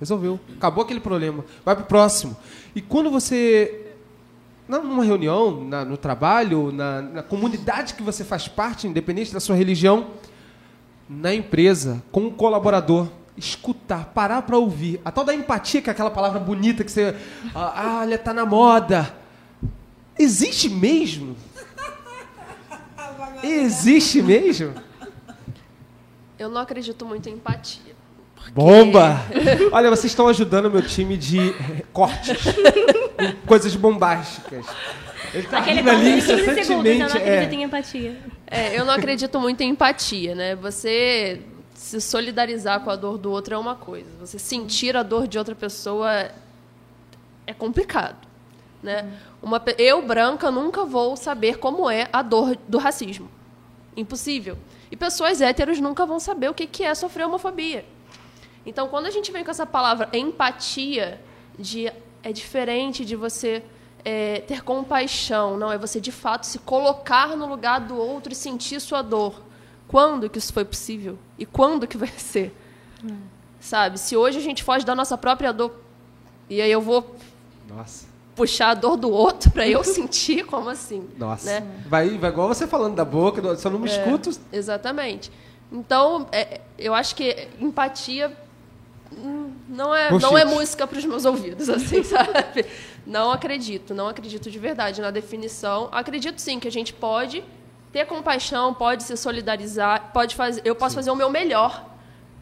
B: Resolveu. Acabou aquele problema. Vai pro próximo. E quando você. Numa reunião, na, no trabalho, na, na comunidade que você faz parte, independente da sua religião, na empresa, com um colaborador, escutar, parar para ouvir. A tal da empatia, que é aquela palavra bonita que você. Ah, olha, tá na moda. Existe mesmo? Existe mesmo?
D: Eu não acredito muito em empatia.
B: Bomba! Olha, vocês estão ajudando meu time de cortes. com coisas bombásticas. Ele tá
E: Aquele
B: rindo ali
E: 15 segundos, eu não
B: incessantemente.
E: acredito
B: É.
E: em empatia.
D: É, eu não acredito muito em empatia, né? Você se solidarizar com a dor do outro é uma coisa. Você sentir a dor de outra pessoa é complicado, né? Uma, eu, branca, nunca vou saber como é a dor do racismo. Impossível. E pessoas héteros nunca vão saber o que que é sofrer homofobia. Então, quando a gente vem com essa palavra empatia, de, é diferente de você é, ter compaixão, não é você de fato se colocar no lugar do outro e sentir sua dor. Quando que isso foi possível? E quando que vai ser? Sabe? Se hoje a gente foge da nossa própria dor, e aí eu vou
B: Nossa.
D: puxar a dor do outro para eu sentir, como assim?
B: Nossa.
D: Né?
B: Vai, vai igual você falando da boca, eu não me escuto.
D: Exatamente. Então, é, eu acho que empatia hum, não é, não é música para os meus ouvidos, assim, sabe? Não acredito, não acredito de verdade na definição. Acredito sim que a gente pode ter compaixão, pode se solidarizar, pode fazer, eu posso fazer o meu melhor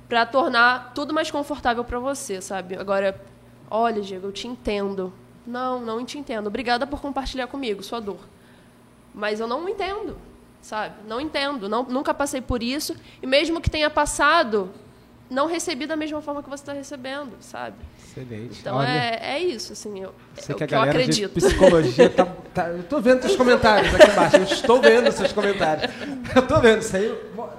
D: para tornar tudo mais confortável para você, sabe? Agora, olha, Diego, eu te entendo. Não, não te entendo. Obrigada por compartilhar comigo sua dor. Mas eu não entendo, sabe? Não entendo. Não, nunca passei por isso. E mesmo que tenha passado, não recebi da mesma forma que você está recebendo, sabe?
B: Excelente.
D: Então
B: Olha,
D: é, é isso, assim, eu,
B: Sei
D: é
B: que a
D: o que eu
B: galera
D: acredito.
B: de psicologia tá, tá- Eu tô vendo seus comentários aqui embaixo. Eu estou vendo seus comentários. Eu tô vendo isso aí.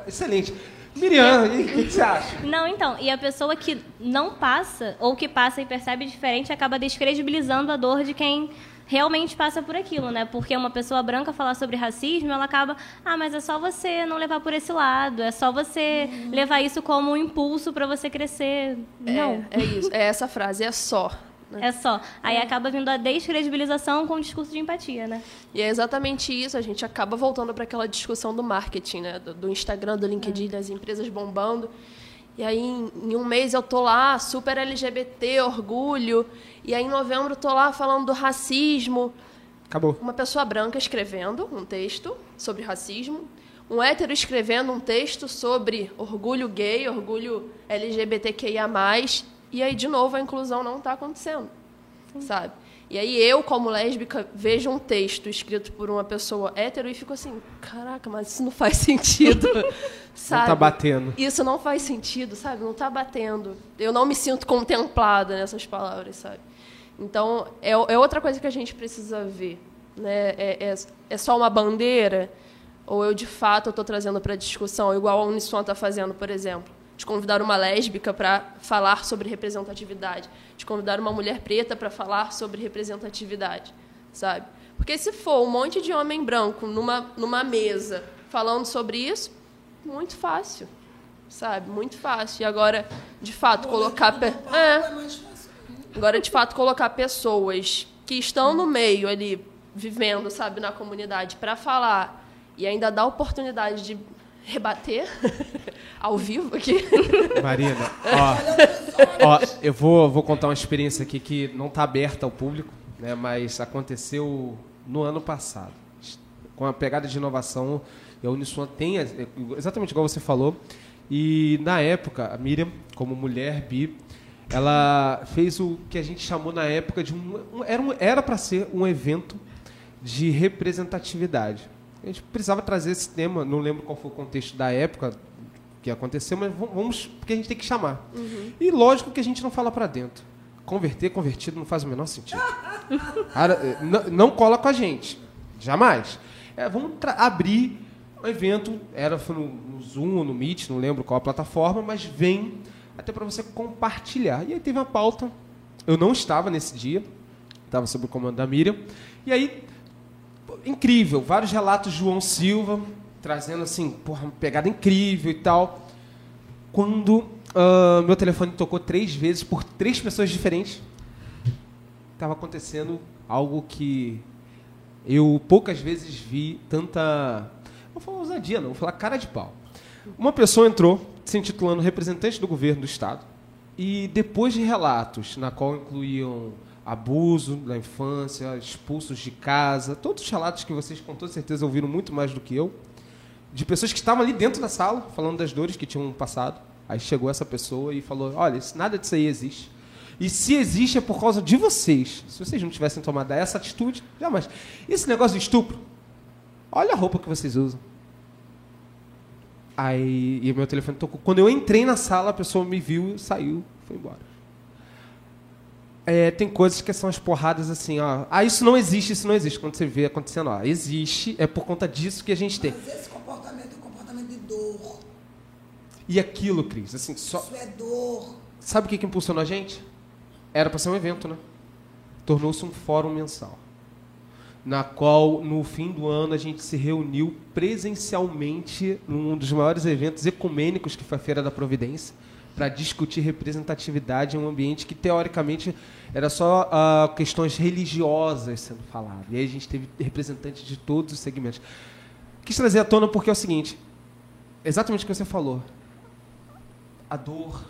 B: Excelente. Miriam, o que, que você acha?
E: Não, então, e a pessoa que não passa, ou que passa e percebe diferente, acaba descredibilizando a dor de quem realmente passa por aquilo, né? Porque uma pessoa branca falar sobre racismo, ela acaba, ah, mas é só você não levar por esse lado, é só você levar isso como um impulso para você crescer. Não.
D: É, é isso, é essa frase, é só. né?
E: É só. Aí acaba vindo a descredibilização com o discurso de empatia, né?
D: E é exatamente isso, a gente acaba voltando para aquela discussão do marketing, né? do, do Instagram, do LinkedIn, das empresas bombando. E aí, em, em um mês, eu tô lá, super LGBT, orgulho. E aí, em novembro, eu tô lá falando do racismo.
B: Acabou.
D: Uma pessoa branca escrevendo um texto sobre racismo. Um hétero escrevendo um texto sobre orgulho gay, orgulho LGBTQIA+. E aí, de novo, a inclusão não está acontecendo, sabe? E aí eu, como lésbica, vejo um texto escrito por uma pessoa hétero e fico assim, caraca, mas isso não faz sentido, sabe?
B: Não tá batendo.
D: Isso não faz sentido, sabe? Não está batendo. Eu não me sinto contemplada nessas palavras, sabe? Então, é, é outra coisa que a gente precisa ver. Né? É, é, é só uma bandeira? Ou eu, de fato, estou trazendo para discussão, igual a Uniswan está fazendo, por exemplo? De convidar uma lésbica para falar sobre representatividade. De convidar uma mulher preta para falar sobre representatividade, sabe? Porque se for um monte de homem branco numa, numa mesa falando sobre isso, muito fácil, sabe? Muito fácil. E agora, de fato, colocar... pe- É,
C: É.
D: Agora, de fato, colocar pessoas que estão no meio ali, vivendo, sabe, na comunidade, para falar e ainda dar oportunidade de rebater ao vivo aqui.
B: Marina, ó, ó, eu vou, vou contar uma experiência aqui que não está aberta ao público, né, mas aconteceu no ano passado. Com a pegada de inovação, a Uniswan tem, exatamente igual você falou, e na época, a Miriam, como mulher bi, ela fez o que a gente chamou na época de um. um- era para ser um evento de representatividade. A gente precisava trazer esse tema, não lembro qual foi o contexto da época que aconteceu, mas vamos, porque a gente tem que chamar. E lógico que a gente não fala para dentro. Converter, convertido não faz o menor sentido. Eh, não, não cola com a gente. Jamais. É, vamos abrir o evento, era foi no, no Zoom ou no Meet, não lembro qual a plataforma, mas vem até para você compartilhar. E aí teve uma pauta. Eu não estava nesse dia, estava sob o comando da Miriam. E aí incrível. Vários relatos de João Silva, trazendo assim, porra, uma pegada incrível e tal. Quando ah, meu telefone tocou três vezes por três pessoas diferentes, estava acontecendo algo que eu poucas vezes vi tanta. Não vou falar ousadia, não, vou falar cara de pau. Uma pessoa entrou se intitulando representante do governo do Estado e depois de relatos na qual incluíam abuso da infância, expulsos de casa, todos os relatos que vocês com toda certeza ouviram muito mais do que eu, de pessoas que estavam ali dentro da sala falando das dores que tinham passado. Aí chegou essa pessoa e falou: Olha, nada disso aí existe. E se existe é por causa de vocês. Se vocês não tivessem tomado essa atitude, jamais. Esse negócio de estupro, olha a roupa que vocês usam. Aí e meu telefone tocou. Quando eu entrei na sala, a pessoa me viu, saiu, foi embora. É, tem coisas que são as porradas assim, ó. Ah, isso não existe, isso não existe. Quando você vê acontecendo, ó, existe, é por conta disso que a gente tem.
C: Mas esse comportamento é um comportamento de dor.
B: E aquilo, Cris, assim, só.
C: Isso é dor.
B: Sabe o que, que impulsionou a gente? Era para ser um evento, né? Tornou-se um fórum mensal. Na qual, no fim do ano, a gente se reuniu presencialmente num dos maiores eventos ecumênicos que foi a Feira da Providência, para discutir representatividade em um ambiente que, teoricamente, era só ah, questões religiosas sendo faladas. E aí a gente teve representantes de todos os segmentos. Quis trazer à tona porque é o seguinte: exatamente o que você falou. A dor,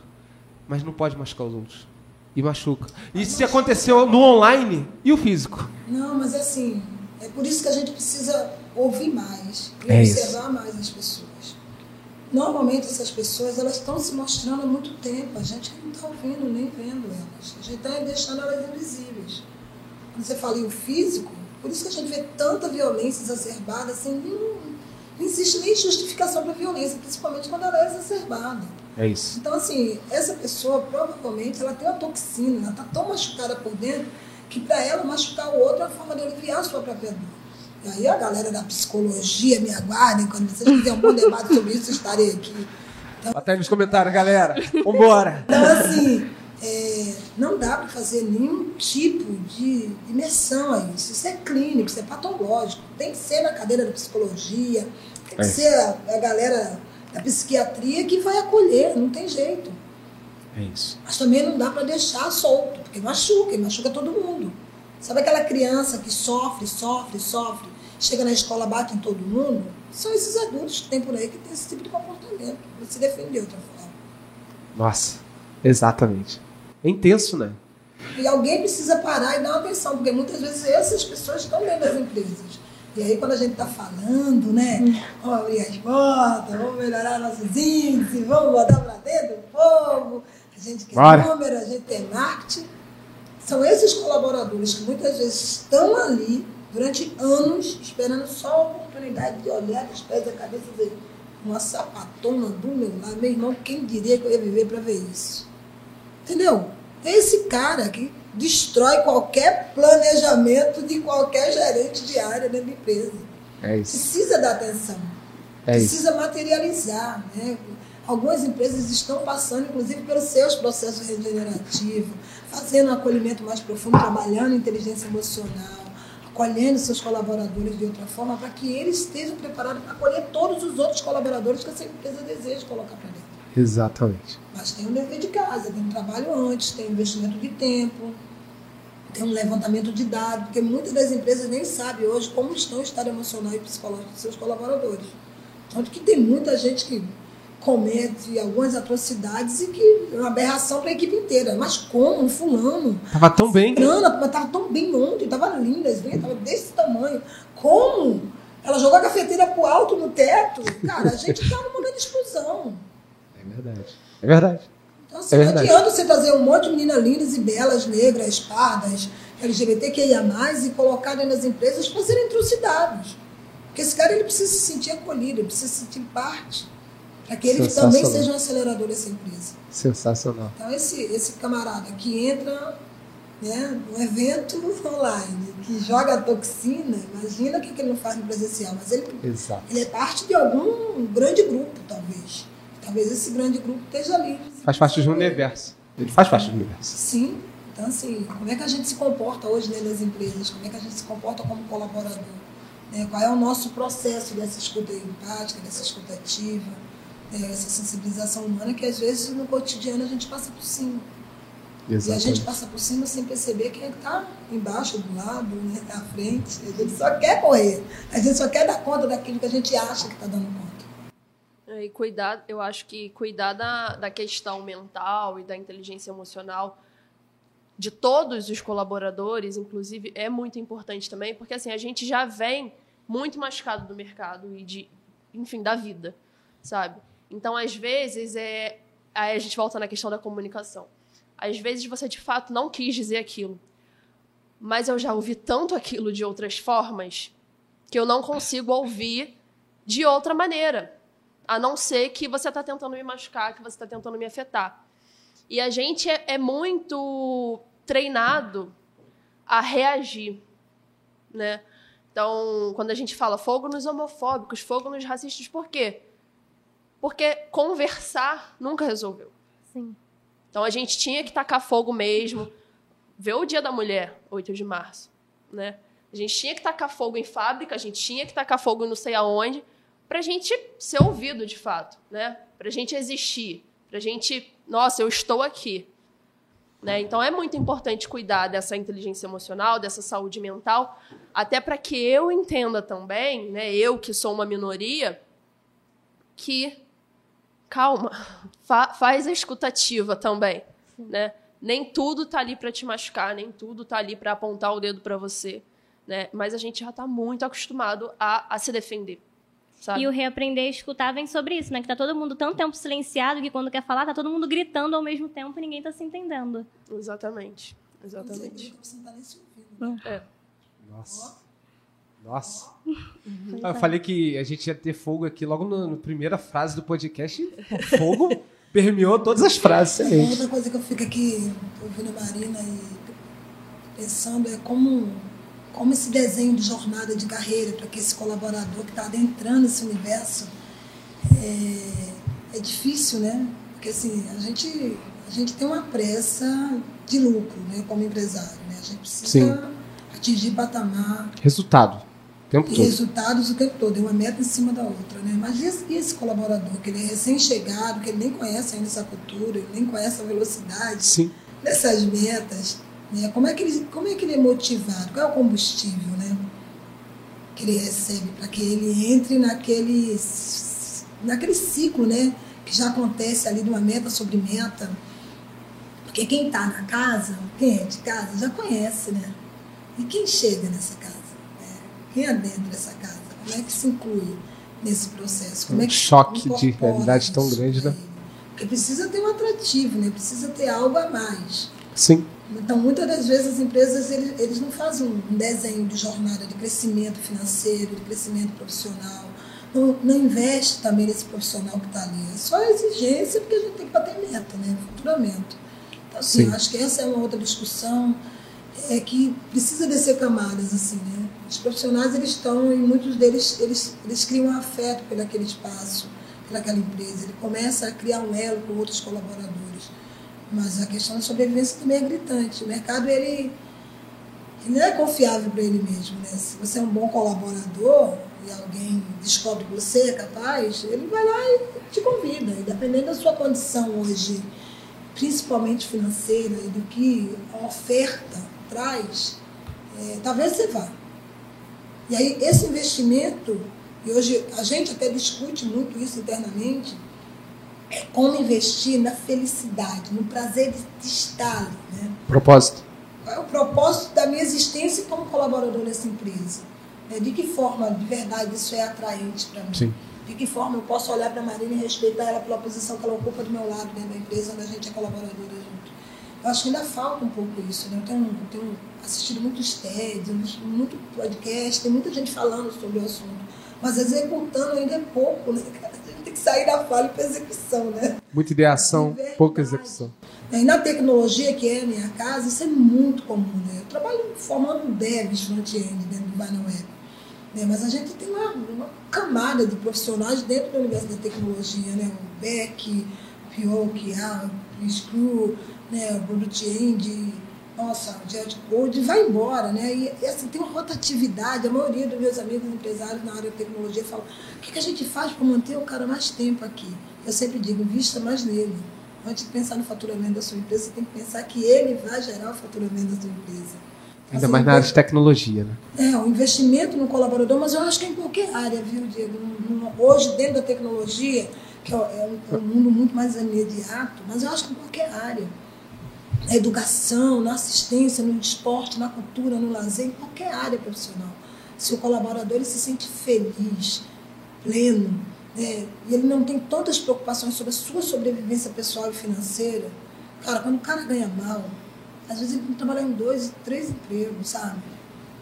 B: mas não pode machucar os outros. E machuca. E se aconteceu no online e o físico?
C: Não, mas assim, é por isso que a gente precisa ouvir mais e
B: É
C: observar mais as pessoas. Normalmente essas pessoas elas estão se mostrando há muito tempo, a gente não está ouvindo nem vendo elas. A gente está deixando elas invisíveis. Quando você fala em o físico, por isso que a gente vê tanta violência exacerbada, assim, não, não existe nem justificação para a violência, principalmente quando ela é exacerbada.
B: É isso.
C: Então, assim, essa pessoa provavelmente ela tem uma toxina, ela está tão machucada por dentro que para ela machucar o outro é uma forma de aliviar a sua própria dor. E aí a galera da psicologia me aguardem, quando vocês quiserem um bom debate sobre isso, eu estarei aqui.
B: Bota aí nos comentários, galera. Vambora.
C: Então, assim, é, não dá para fazer nenhum tipo de imersão a isso. Isso é clínico, isso é patológico. Tem que ser na cadeira da psicologia, tem que
B: É.
C: ser a, a galera da psiquiatria que vai acolher, não tem jeito.
B: É isso.
C: Mas também não dá para deixar solto, porque machuca, machuca todo mundo. Sabe aquela criança que sofre, sofre, sofre, chega na escola, bate em todo mundo? São esses adultos que tem por aí que tem esse tipo de comportamento. Defende de outra forma.
B: Nossa, exatamente. É intenso, né?
C: E alguém precisa parar e dar uma atenção, porque muitas vezes essas pessoas estão dentro das empresas. E aí, quando a gente está falando, né? Vamos abrir as portas, vamos melhorar nossos índices, vamos botar para dentro o povo. A gente quer
B: Bora.
C: número, a gente tem marketing. São esses colaboradores que muitas vezes estão ali durante anos, esperando só a oportunidade de olhar os pés da cabeça e ver uma sapatona do meu lado. Meu irmão, quem diria que eu ia viver para ver isso? Entendeu? É esse cara que destrói qualquer planejamento de qualquer gerente de área da empresa.
B: É isso.
C: Precisa dar atenção.
B: É isso.
C: precisa materializar. Né? Algumas empresas estão passando, inclusive, pelos seus processos regenerativos, fazendo um acolhimento mais profundo, trabalhando inteligência emocional, acolhendo seus colaboradores de outra forma, para que eles estejam preparados para acolher todos os outros colaboradores que essa empresa deseja colocar para dentro.
B: Exatamente.
C: Mas tem um dever de casa, tem um trabalho antes, tem investimento de tempo, tem um levantamento de dados, porque muitas das empresas nem sabem hoje como estão o estado emocional e psicológico dos seus colaboradores. Tanto que tem muita gente que comete algumas atrocidades e que é uma aberração para a equipe inteira. Mas como? Um fulano?
B: Tava tão bem.
C: Fulana, mas estava tão bem ontem, estava linda, as veias estavam desse tamanho. Como? Ela jogou a cafeteira pro alto no teto. Cara, a gente está numa grande explosão.
B: É verdade. É verdade.
C: Então, assim,
B: É
C: não
B: verdade.
C: adianta você trazer um monte de meninas lindas e belas, negras, pardas, LGBTQIA+, e colocar dentro das empresas para serem trucidados. Porque esse cara ele precisa se sentir acolhido, ele precisa se sentir parte, para que também seja um acelerador dessa empresa.
B: Sensacional.
C: Então, esse, esse camarada que entra né, num evento online, que joga toxina, imagina o que, que ele não faz no presencial, mas ele
B: Exato.
C: ele é parte de algum grande grupo, talvez. Talvez esse grande grupo esteja ali.
B: Faz parte do universo. Ele faz parte do universo.
C: Sim. Então, assim, como é que a gente se comporta hoje dentro das empresas? Como é que a gente se comporta como colaborador? Né? Qual é o nosso processo dessa escuta empática, dessa escuta ativa, né? Essa sensibilização humana que às vezes no cotidiano a gente passa por cima. Exatamente. E a gente passa por cima sem perceber quem é está embaixo, do lado, né, à frente. A gente só quer correr. A gente só quer dar conta daquilo que a gente acha que está dando conta.
D: É, e cuidar, eu acho que cuidar da, da questão mental e da inteligência emocional de todos os colaboradores, inclusive, é muito importante também, porque assim, a gente já vem muito machucado do mercado e de, enfim, da vida, sabe? Então, às vezes, é aí a gente volta na questão da comunicação. Às vezes você de fato não quis dizer aquilo, mas eu já ouvi tanto aquilo de outras formas que eu não consigo ouvir de outra maneira, a não ser que você está tentando me machucar, que você está tentando me afetar. E a gente é, é muito treinado a reagir, né? Então, quando a gente fala fogo nos homofóbicos, fogo nos racistas, por quê? Porque conversar nunca resolveu.
E: Sim.
D: Então a gente tinha que tacar fogo mesmo. Ver o Dia da Mulher, 8 de março, né? A gente tinha que tacar fogo em fábrica, a gente tinha que tacar fogo não sei aonde, para a gente ser ouvido de fato, né? Para a gente existir, para a gente, nossa, eu estou aqui. Né? Então é muito importante cuidar dessa inteligência emocional, dessa saúde mental, até para que eu entenda também, né, eu que sou uma minoria, que calma, fa faz a escutativa também, né? Nem tudo tá ali para te machucar, nem tudo tá ali para apontar o dedo para você, né? Mas a gente já está muito acostumado a, a se defender. Sabe?
E: E o reaprender a escutar vem sobre isso, né? Que tá todo mundo tanto tempo silenciado que quando quer falar, tá todo mundo gritando ao mesmo tempo e ninguém tá se entendendo.
D: Exatamente. Exatamente.
B: Né? É. Nossa. Nossa. Uhum. Eu falei que a gente ia ter fogo aqui logo na primeira frase do podcast. Fogo permeou todas as frases.
C: Excelente. Outra coisa que eu fico aqui ouvindo a Marina e pensando é como, como esse desenho de jornada de carreira para que esse colaborador que está adentrando nesse universo é, é difícil, né? Porque assim, a gente, a gente tem uma pressa de lucro né, como empresário. Né? A gente precisa Sim. atingir patamar.
B: Resultado tempo
C: e
B: todo.
C: resultados o tempo todo, é uma meta em cima da outra. Né? Mas e esse, esse colaborador, que ele é recém-chegado, que ele nem conhece ainda essa cultura, ele nem conhece a velocidade
B: Sim.
C: dessas metas, né? como, é que ele, como é que ele é motivado? Qual é o combustível né? que ele recebe para que ele entre naquele, naquele ciclo né? que já acontece ali de uma meta sobre meta? Porque quem está na casa, quem é de casa, já conhece, né? E quem chega nessa casa? Quem dentro dessa casa? Como é que se inclui nesse processo? Como
B: um
C: é que
B: choque de realidade tão grande, né?
C: Porque precisa ter um atrativo, né? Precisa ter algo a mais.
B: Sim.
C: Então, muitas das vezes as empresas eles, eles não fazem um desenho de jornada de crescimento financeiro, de crescimento profissional. Não, não investe também nesse profissional que está ali. É só exigência porque a gente tem que bater meta, né? Futuramento. Então, assim, acho que essa é uma outra discussão é que precisa descer camadas, assim, né? Os profissionais, eles estão, e muitos deles, eles, eles criam um afeto por aquele espaço, pelaquela empresa. Ele começa a criar um elo com outros colaboradores. Mas a questão da sobrevivência também é gritante. O mercado, ele, ele não é confiável para ele mesmo, né? Se você é um bom colaborador e alguém descobre que você é capaz, ele vai lá e te convida. E dependendo da sua condição hoje, principalmente financeira, e do que a oferta traz, é, talvez você vá. E aí, esse investimento, e hoje a gente até discute muito isso internamente, é como investir na felicidade, no prazer de estar. Né?
B: Propósito.
C: Qual é o propósito da minha existência como colaborador nessa empresa? É, de que forma, de verdade, isso é atraente para mim?
B: Sim.
C: De que forma eu posso olhar para a Marina e respeitar ela pela posição que ela ocupa do meu lado dentro da empresa onde a gente é colaboradora junto? Eu acho que ainda falta um pouco isso. Né? Eu tenho, eu tenho assistido muitos TEDs, muito podcast, tem muita gente falando sobre o assunto. Mas executando ainda é pouco, né? A gente tem que sair da fala para execução, né?
B: Muita ideação, pouca execução.
C: E na tecnologia, que é a minha casa, isso é muito comum, né? Eu trabalho formando devs front-end dentro do Vine Web. Né? Mas a gente tem uma, uma camada de profissionais dentro do universo da tecnologia, né? O Beck, o Pio, o Screw, né, o Product End, nossa, Jet Gold vai embora, né? E, e, assim, tem uma rotatividade. A maioria dos meus amigos empresários na área de tecnologia falam: o que, que a gente faz para manter o cara mais tempo aqui? Eu sempre digo: vista mais nele. Antes de pensar no faturamento da sua empresa, você tem que pensar que ele vai gerar o faturamento da sua empresa.
B: Ainda assim, mais na área de tecnologia, né?
C: É, o investimento no colaborador, mas eu acho que é em qualquer área, viu, Diego? Hoje, dentro da tecnologia, que é, é um, é um mundo muito mais imediato, mas eu acho que em qualquer área na educação, na assistência, no esporte, na cultura, no lazer, em qualquer área profissional. Se o colaborador ele se sente feliz, pleno, né, e ele não tem tantas preocupações sobre a sua sobrevivência pessoal e financeira, cara, quando o cara ganha mal, às vezes ele tem que trabalhar em dois, três empregos, sabe?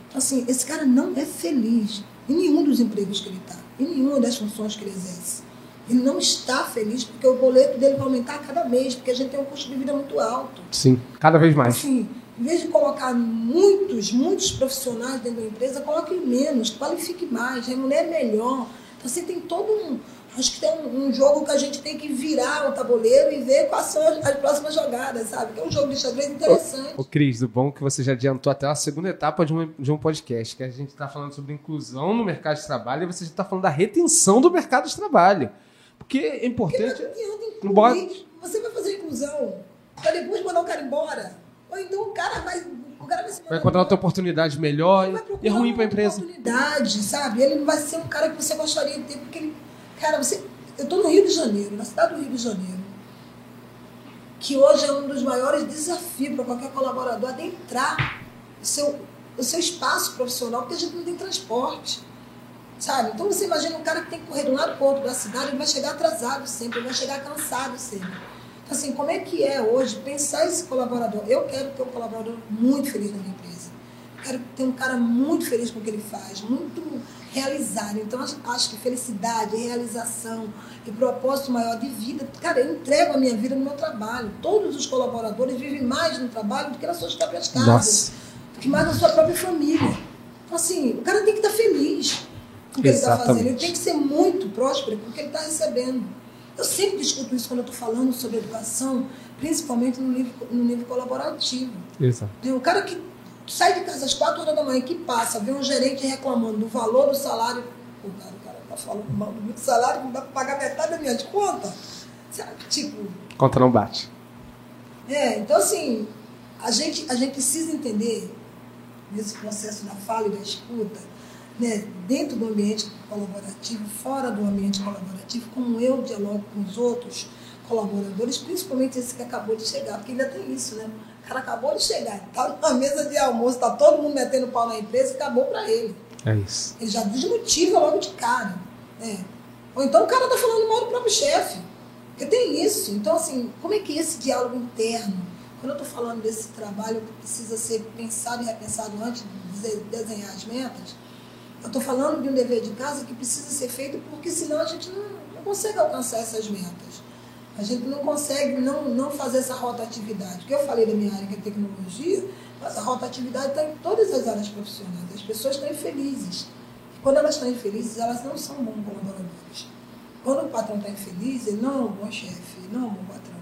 C: Então, assim, esse cara não é feliz em nenhum dos empregos que ele está, em nenhuma das funções que ele exerce. Ele não está feliz porque o boleto dele vai aumentar a cada mês, porque a gente tem um custo de vida muito alto.
B: Sim, cada vez mais.
C: Assim, em vez de colocar muitos, muitos profissionais dentro da empresa, coloque menos, qualifique mais, remunere melhor. Então, assim, tem todo um. Acho que tem um, um, jogo que a gente tem que virar o tabuleiro e ver quais são as, as próximas jogadas, sabe? Que é um jogo de xadrez interessante.
B: Ô, ô Cris, o bom é que você já adiantou até a segunda etapa de um, de um podcast, que a gente está falando sobre inclusão no mercado de trabalho e você já está falando da retenção do mercado de trabalho. Porque é importante.
C: Porque não pode... Você vai fazer inclusão para depois mandar o cara embora. Ou então o cara vai. O cara vai,
B: vai encontrar outra oportunidade melhor e é ruim para a empresa.
C: oportunidade, sabe? Ele não vai ser um cara que você gostaria de ter, porque ele. Cara, você. Eu estou no Rio de Janeiro, na cidade do Rio de Janeiro, que hoje é um dos maiores desafios para qualquer colaborador adentrar o seu, o seu espaço profissional, porque a gente não tem transporte. Sabe? Então você imagina um cara que tem que correr de um lado para o outro da cidade, ele vai chegar atrasado sempre, ele vai chegar cansado sempre. Então, assim, como é que é hoje pensar esse colaborador? Eu quero ter um colaborador muito feliz na minha empresa. Eu quero ter um cara muito feliz com o que ele faz, muito realizado. Então, acho que felicidade, realização e propósito maior de vida, cara, eu entrego a minha vida no meu trabalho. Todos os colaboradores vivem mais no trabalho do que nas suas próprias casas, Nossa. do que mais na sua própria família. Então, assim, o cara tem que estar feliz o que ele está fazendo. Ele tem que ser muito próspero com o que ele está recebendo. Eu sempre discuto isso quando eu estou falando sobre educação, principalmente no nível, no nível colaborativo.
B: Exato.
C: O cara que sai de casa às 4 horas da manhã, que passa, vê um gerente reclamando do valor do salário. Cara, o cara está falando mal do meu salário, não dá para pagar metade da minha conta. Será que, tipo.
B: Conta não bate.
C: É, então assim, a gente, a gente precisa entender, nesse processo da fala e da escuta, né, dentro do ambiente colaborativo, fora do ambiente colaborativo, como eu dialogo com os outros colaboradores, principalmente esse que acabou de chegar, porque ainda tem isso, né? O cara acabou de chegar, está na mesa de almoço, está todo mundo metendo pau na empresa, acabou para ele.
B: É isso.
C: Ele já desmotiva logo de cara. Né? Ou então o cara está falando mal do próprio chefe. Porque tem isso. Então, assim, como é que é esse diálogo interno? Quando eu estou falando desse trabalho que precisa ser pensado e repensado antes de desenhar as metas, eu estou falando de um dever de casa que precisa ser feito porque senão a gente não, não consegue alcançar essas metas. A gente não consegue não, não fazer essa rotatividade. Porque eu falei da minha área que é tecnologia, mas a rotatividade está em todas as áreas profissionais. As pessoas estão infelizes. E quando elas estão infelizes, elas não são bons colaboradores. Quando o patrão está infeliz, ele não é um bom chefe, não é um bom patrão.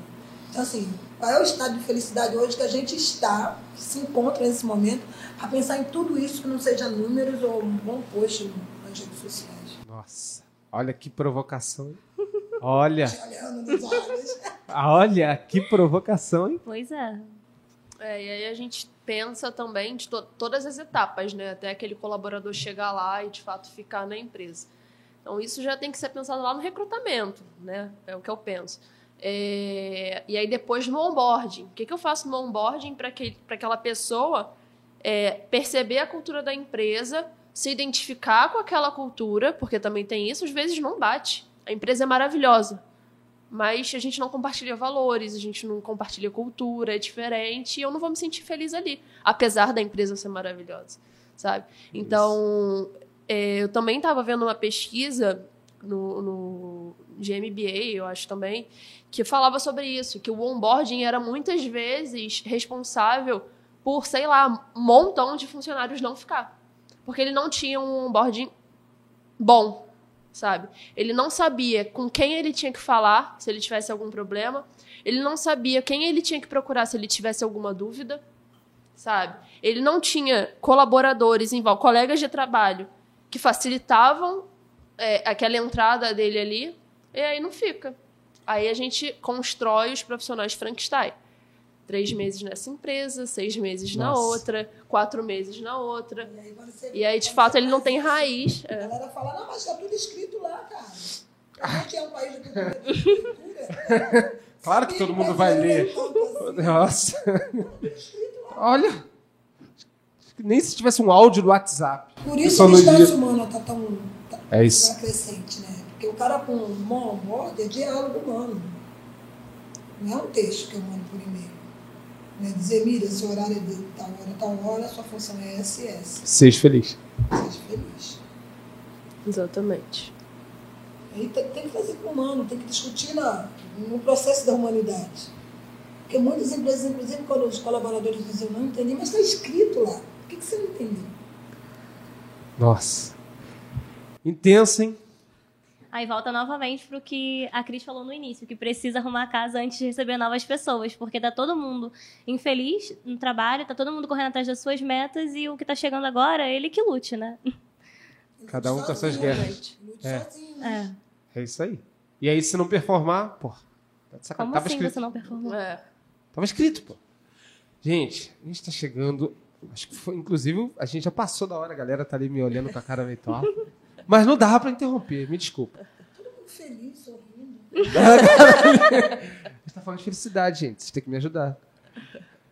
C: Então, assim, qual é o estado de felicidade hoje que a gente está, que se encontra nesse momento, a pensar em tudo isso que não seja números ou um bom post nas redes sociais?
B: Nossa, olha que provocação. Olha. olha, que provocação, hein?
E: Pois é.
D: É, e aí a gente pensa também de to todas as etapas, né? Até aquele colaborador chegar lá e de fato ficar na empresa. Então isso já tem que ser pensado lá no recrutamento, né? É o que eu penso. É, e aí depois no onboarding. O que, que eu faço no onboarding para aquela pessoa é, perceber a cultura da empresa, se identificar com aquela cultura, porque também tem isso, às vezes não bate. A empresa é maravilhosa, mas a gente não compartilha valores, a gente não compartilha cultura, é diferente, e eu não vou me sentir feliz ali, apesar da empresa ser maravilhosa, sabe? Então, é, eu também estava vendo uma pesquisa no, no de MBA, eu acho também, que falava sobre isso, que o onboarding era muitas vezes responsável por, sei lá, um montão de funcionários não ficar. Porque ele não tinha um onboarding bom, sabe? Ele não sabia com quem ele tinha que falar se ele tivesse algum problema, ele não sabia quem ele tinha que procurar se ele tivesse alguma dúvida. sabe? Ele não tinha colaboradores colegas de trabalho que facilitavam é, aquela entrada dele ali, e aí não fica. Aí a gente constrói os profissionais Frankenstein. Três meses nessa empresa, seis meses na
B: Nossa.
D: outra, quatro meses na outra.
C: E aí, você-
D: E aí, de fato, ele não tem raiz.
C: A
D: É.
C: galera fala, não, mas tá tudo escrito lá, cara. A gente é um país de cultura. de cultura.
B: Claro que todo mundo vai ler. Nossa. Olha. Nem se tivesse um áudio no WhatsApp.
C: Por isso que o
B: dia.
C: humano tá tão, tá,
B: É isso.
C: tão crescente, né? O cara com mão borda é diálogo humano. Não é um texto que eu mando por e-mail. Né? Dizer, mira, seu horário é de tal hora, tal hora, sua função é SS.
B: Seja feliz.
C: Seja feliz.
D: Exatamente.
C: Aí tem, tem que fazer com o humano, tem que discutir na, no processo da humanidade. Porque muitas empresas, inclusive, quando os colaboradores dizem, eu não entendi, mas está escrito lá. Por que, que você não entendeu?
B: Nossa. Intenso, hein?
E: Aí volta novamente pro que a Cris falou no início, que precisa arrumar a casa antes de receber novas pessoas, porque tá todo mundo infeliz no trabalho, tá todo mundo correndo atrás das suas metas e o que tá chegando agora, é ele que lute, né?
B: Cada um com as suas guerras.
C: Lute
B: É.
C: sozinho. né?
E: É.
B: É isso aí. E aí, se não performar, pô. Tá.
E: Como
B: Tava
E: assim
B: escrito.
E: você não performou?
D: É.
B: Tava escrito, pô. Gente, a gente tá chegando. Acho que foi, inclusive, a gente já passou da hora, a galera tá ali me olhando com a cara meio torta. Mas não dava pra interromper, me desculpa.
C: Todo mundo feliz, sorrindo.
B: Gente tá falando de felicidade, gente. Vocês têm que me ajudar.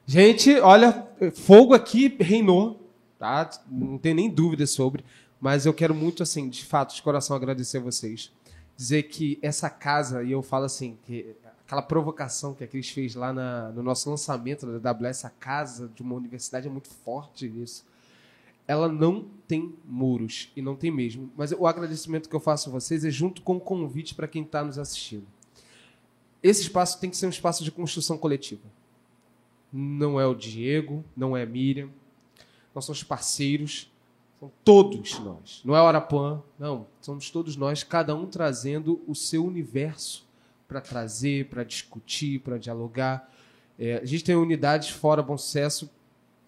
B: Gente, olha, fogo aqui reinou, tá? Não tem nem dúvida sobre. Mas eu quero muito, assim, de fato, de coração, agradecer a vocês. Dizer que essa casa, e eu falo assim, que aquela provocação que a Cris fez lá na- no nosso lançamento da AWS, a casa de uma universidade é muito forte nisso. Ela não tem muros, e não tem mesmo. Mas o agradecimento que eu faço a vocês é junto com o convite para quem está nos assistindo. Esse espaço tem que ser um espaço de construção coletiva. Não é o Diego, não é a Miriam. Nós somos parceiros. São todos nós. Não é o Arapuã, não. Somos todos nós, cada um trazendo o seu universo para trazer, para discutir, para dialogar. É, a gente tem unidades fora Bom Sucesso.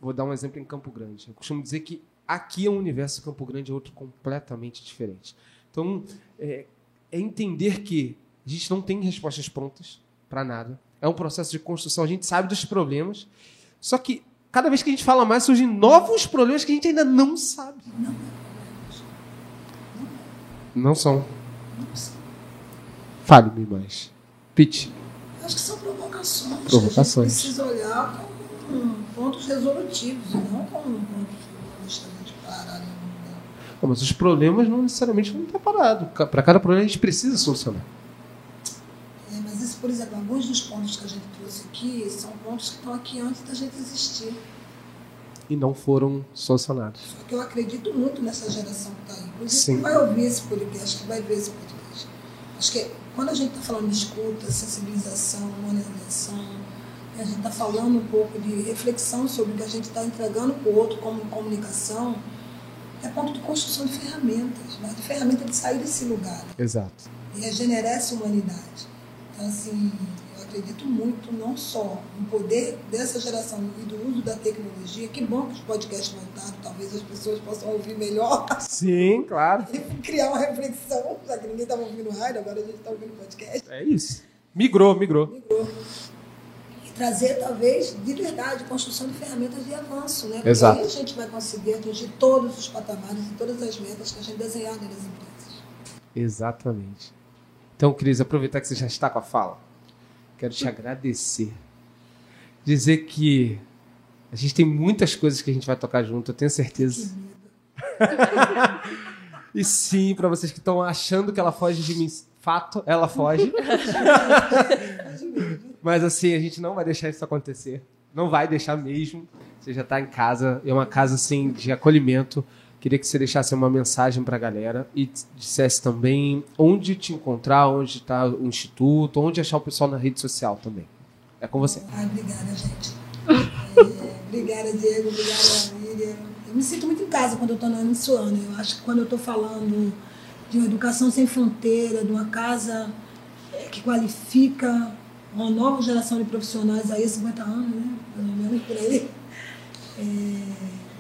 B: Vou dar um exemplo em Campo Grande. Eu costumo dizer que aqui é um universo, Campo Grande é outro completamente diferente. Então, é, é entender que a gente não tem respostas prontas para nada. É um processo de construção. A gente sabe dos problemas. Só que cada vez que a gente fala mais, surgem novos problemas que a gente ainda não sabe. Não são. Fale-me mais. Pete.
C: Acho que são provocações.
B: Provocações.
C: Que a gente precisa olhar com pontos resolutivos e não com pontos que deixam a gente parar ali no lugar.
B: Não, mas os problemas não necessariamente vão estar parados. Para cada problema a gente precisa solucionar.
C: É, mas isso, por exemplo, alguns dos pontos que a gente trouxe aqui são pontos que estão aqui antes da gente existir.
B: E não foram solucionados.
C: Só que eu acredito muito nessa geração que está aí. Inclusive,
B: Sim.
C: vai ouvir esse podcast, que vai ver esse podcast. Acho que quando a gente está falando de escuta, sensibilização, humanização, a gente está falando um pouco de reflexão sobre o que a gente está entregando para o outro como comunicação, é ponto de construção de ferramentas, mas de ferramenta de sair desse lugar
B: Exato.
C: e regenerar essa humanidade. Então, assim, eu acredito muito, não só no poder dessa geração e do uso da tecnologia, que bom que os podcasts voltaram, talvez as pessoas possam ouvir melhor
B: Sim, claro.
C: e criar uma reflexão, já que ninguém estava ouvindo rádio, agora a gente está ouvindo podcast.
B: É isso. Migrou, migrou.
C: Migrou. E trazer, talvez, de verdade, construção de ferramentas de avanço, né? Porque
B: Exato.
C: aí a gente vai conseguir atingir todos os patamares e todas as metas que a gente desenhar das empresas.
B: Exatamente. Então, Cris, aproveitar que você já está com a fala, quero te agradecer. Dizer que a gente tem muitas coisas que a gente vai tocar junto, eu tenho certeza. e sim, para vocês que estão achando que ela foge de mim, fato, ela foge. Mas assim, a gente não vai deixar isso acontecer. Não vai deixar mesmo. Você já está em casa, é uma casa assim de acolhimento. Queria que você deixasse uma mensagem para a galera e dissesse também onde te encontrar, onde está o instituto, onde achar o pessoal na rede social também. É com você.
C: Ai, obrigada, gente. É, obrigada, Diego. Obrigada, Miriam. Eu me sinto muito em casa quando eu estou na Unissuana. Eu acho que quando eu estou falando de uma educação sem fronteira, de uma casa é, que qualifica uma nova geração de profissionais aí, 50 anos, né? Pelo menos por aí.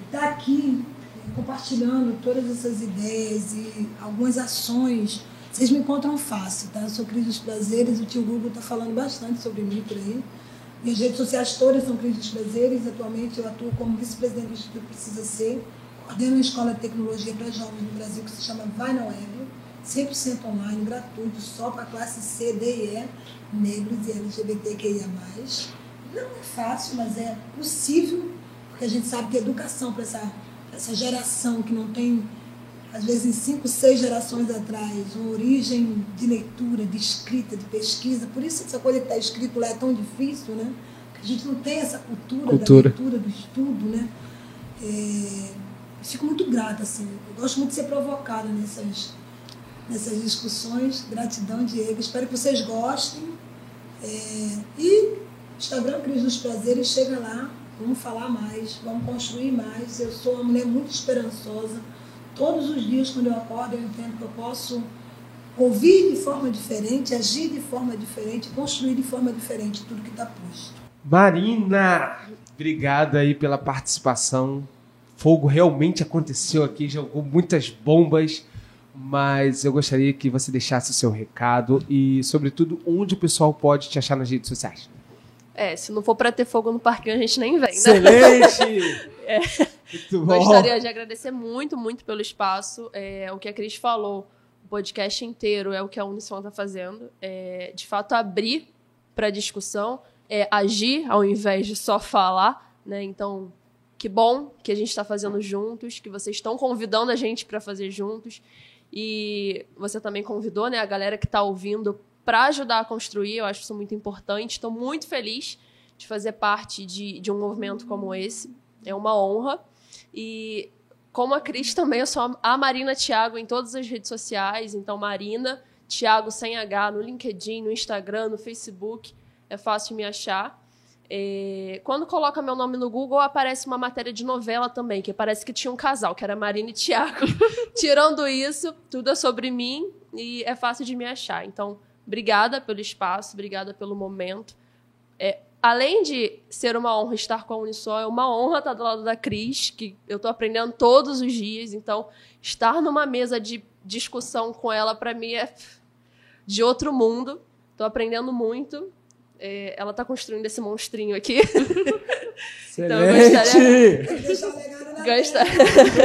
C: estar tá aqui é, compartilhando todas essas ideias e algumas ações. Vocês me encontram fácil, tá? Eu sou Cris dos Prazeres, o tio Google está falando bastante sobre mim por aí. Minhas redes sociais todas são Cris dos Prazeres. Atualmente eu atuo como vice-presidente do Instituto Precisa Ser. Coordeno uma escola de tecnologia para jovens no Brasil que se chama Vai na Web. 100% online, gratuito, só para a classe C, D e E, negros e LGBTQIA+. Não é fácil, mas é possível, porque a gente sabe que educação para essa, essa geração que não tem, às vezes em cinco, seis gerações atrás, uma origem de leitura, de escrita, de pesquisa, por isso essa coisa que está escrito lá é tão difícil, né? Porque a gente não tem essa cultura, cultura. da leitura, do estudo, né? É, fico muito grata, assim. Eu gosto muito de ser provocada nessas nessas discussões. Gratidão, Diego. Espero que vocês gostem. É, e Instagram Cris dos Prazeres, chega lá, vamos falar mais, vamos construir mais. Eu sou uma mulher muito esperançosa. Todos os dias, quando eu acordo, eu entendo que eu posso ouvir de forma diferente, agir de forma diferente, construir de forma diferente tudo que está posto.
B: Marina, obrigada aí pela participação. Fogo realmente aconteceu aqui, jogou muitas bombas mas eu gostaria que você deixasse o seu recado e, sobretudo, onde o pessoal pode te achar nas redes sociais.
D: É, se não for para ter fogo no parquinho, a gente nem vem, né?
B: Excelente! é.
D: Muito bom. Gostaria de agradecer muito, muito pelo espaço. É, o que a Cris falou, o podcast inteiro é o que a Uniswan está fazendo. É, de fato, abrir para discussão, é, agir ao invés de só falar. Né? Então, que bom que a gente está fazendo juntos, que vocês estão convidando a gente para fazer juntos. E você também convidou né, a galera que está ouvindo para ajudar a construir. Eu acho isso muito importante. Estou muito feliz de fazer parte de, de um movimento como esse. É uma honra. E como a Cris também, eu sou a Marina Thiago em todas as redes sociais. Então, Marina Thiago sem H no LinkedIn, no Instagram, no Facebook. É fácil me achar. É, quando coloca meu nome no Google, aparece uma matéria de novela também, que parece que tinha um casal, que era Marina e Tiago. Tirando isso, tudo é sobre mim e é fácil de me achar. Então, obrigada pelo espaço, obrigada pelo momento. É, além de ser uma honra estar com a Unisol, é uma honra estar do lado da Cris, que eu estou aprendendo todos os dias. Então, estar numa mesa de discussão com ela, para mim, é de outro mundo. Estou aprendendo muito é, ela está construindo esse monstrinho aqui.
B: então eu
D: gostaria.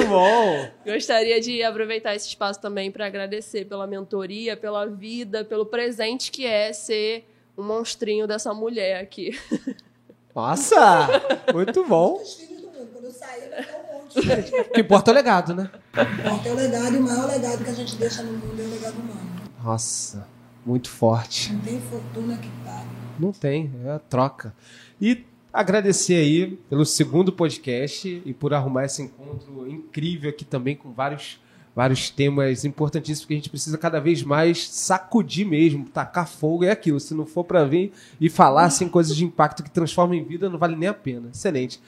D: Bom. gostaria de aproveitar esse espaço também para agradecer pela mentoria, pela vida, pelo presente que é ser um monstrinho dessa mulher aqui.
B: Nossa! Muito bom. O que importa é o legado, né?
C: Importa é o legado e o maior legado que a gente deixa no mundo é o legado humano.
B: Nossa, muito forte.
C: Não tem fortuna que pague.
B: Não tem, é a troca. E agradecer aí pelo segundo podcast e por arrumar esse encontro incrível aqui também com vários vários temas importantíssimos que a gente precisa cada vez mais sacudir mesmo, tacar fogo é aquilo. Se não for para vir e falar assim coisas de impacto que transformam em vida, não vale nem a pena. Excelente.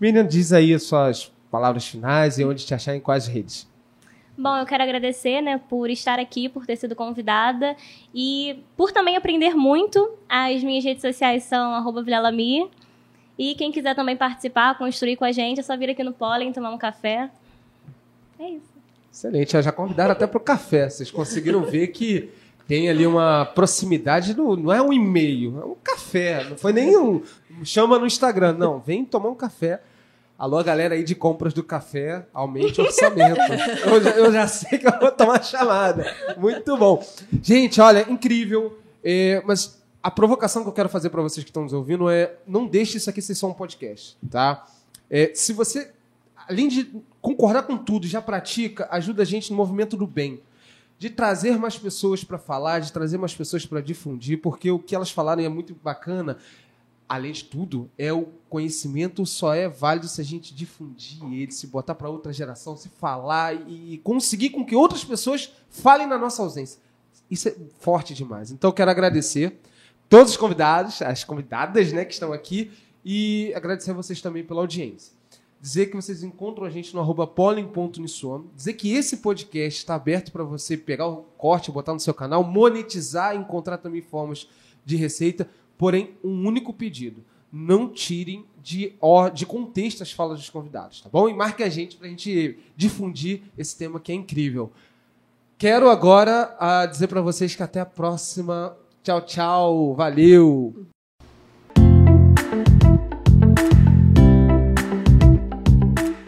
B: Miriam, diz aí as suas palavras finais e onde te achar em quais redes.
E: Bom, eu quero agradecer, né, por estar aqui, por ter sido convidada e por também aprender muito. As minhas redes sociais são arroba Vilalami. E quem quiser também participar, construir com a gente, é só vir aqui no Pólen tomar um café. É isso.
B: Excelente. Já convidaram até para o café. Vocês conseguiram ver que tem ali uma proximidade, no, não é um e-mail, é um café. Não foi nem um chama no Instagram. Não, vem tomar um café. Alô, galera aí de compras do café, aumente o orçamento. eu, já, eu, já, sei que eu vou tomar chamada. Muito bom. Gente, olha, incrível. É, mas a provocação que eu quero fazer para vocês que estão nos ouvindo é não deixe isso aqui ser só um podcast, tá? É, se você, além de concordar com tudo, já pratica, ajuda a gente no movimento do bem. De trazer mais pessoas para falar, de trazer mais pessoas para difundir, porque o que elas falarem é muito bacana além de tudo, é o conhecimento só é válido se a gente difundir ele, se botar para outra geração, se falar e conseguir com que outras pessoas falem na nossa ausência. Isso é forte demais. Então eu quero agradecer todos os convidados, as convidadas, né, que estão aqui e agradecer a vocês também pela audiência. Dizer que vocês encontram a gente no arroba Dizer que esse podcast está aberto para você pegar o corte, botar no seu canal, monetizar, encontrar também formas de receita porém um único pedido. não tirem de, de contexto as falas dos convidados, tá bom? E marque a gente para a gente difundir esse tema que é incrível. Quero agora uh, dizer para vocês que até a próxima. Tchau, tchau. Valeu.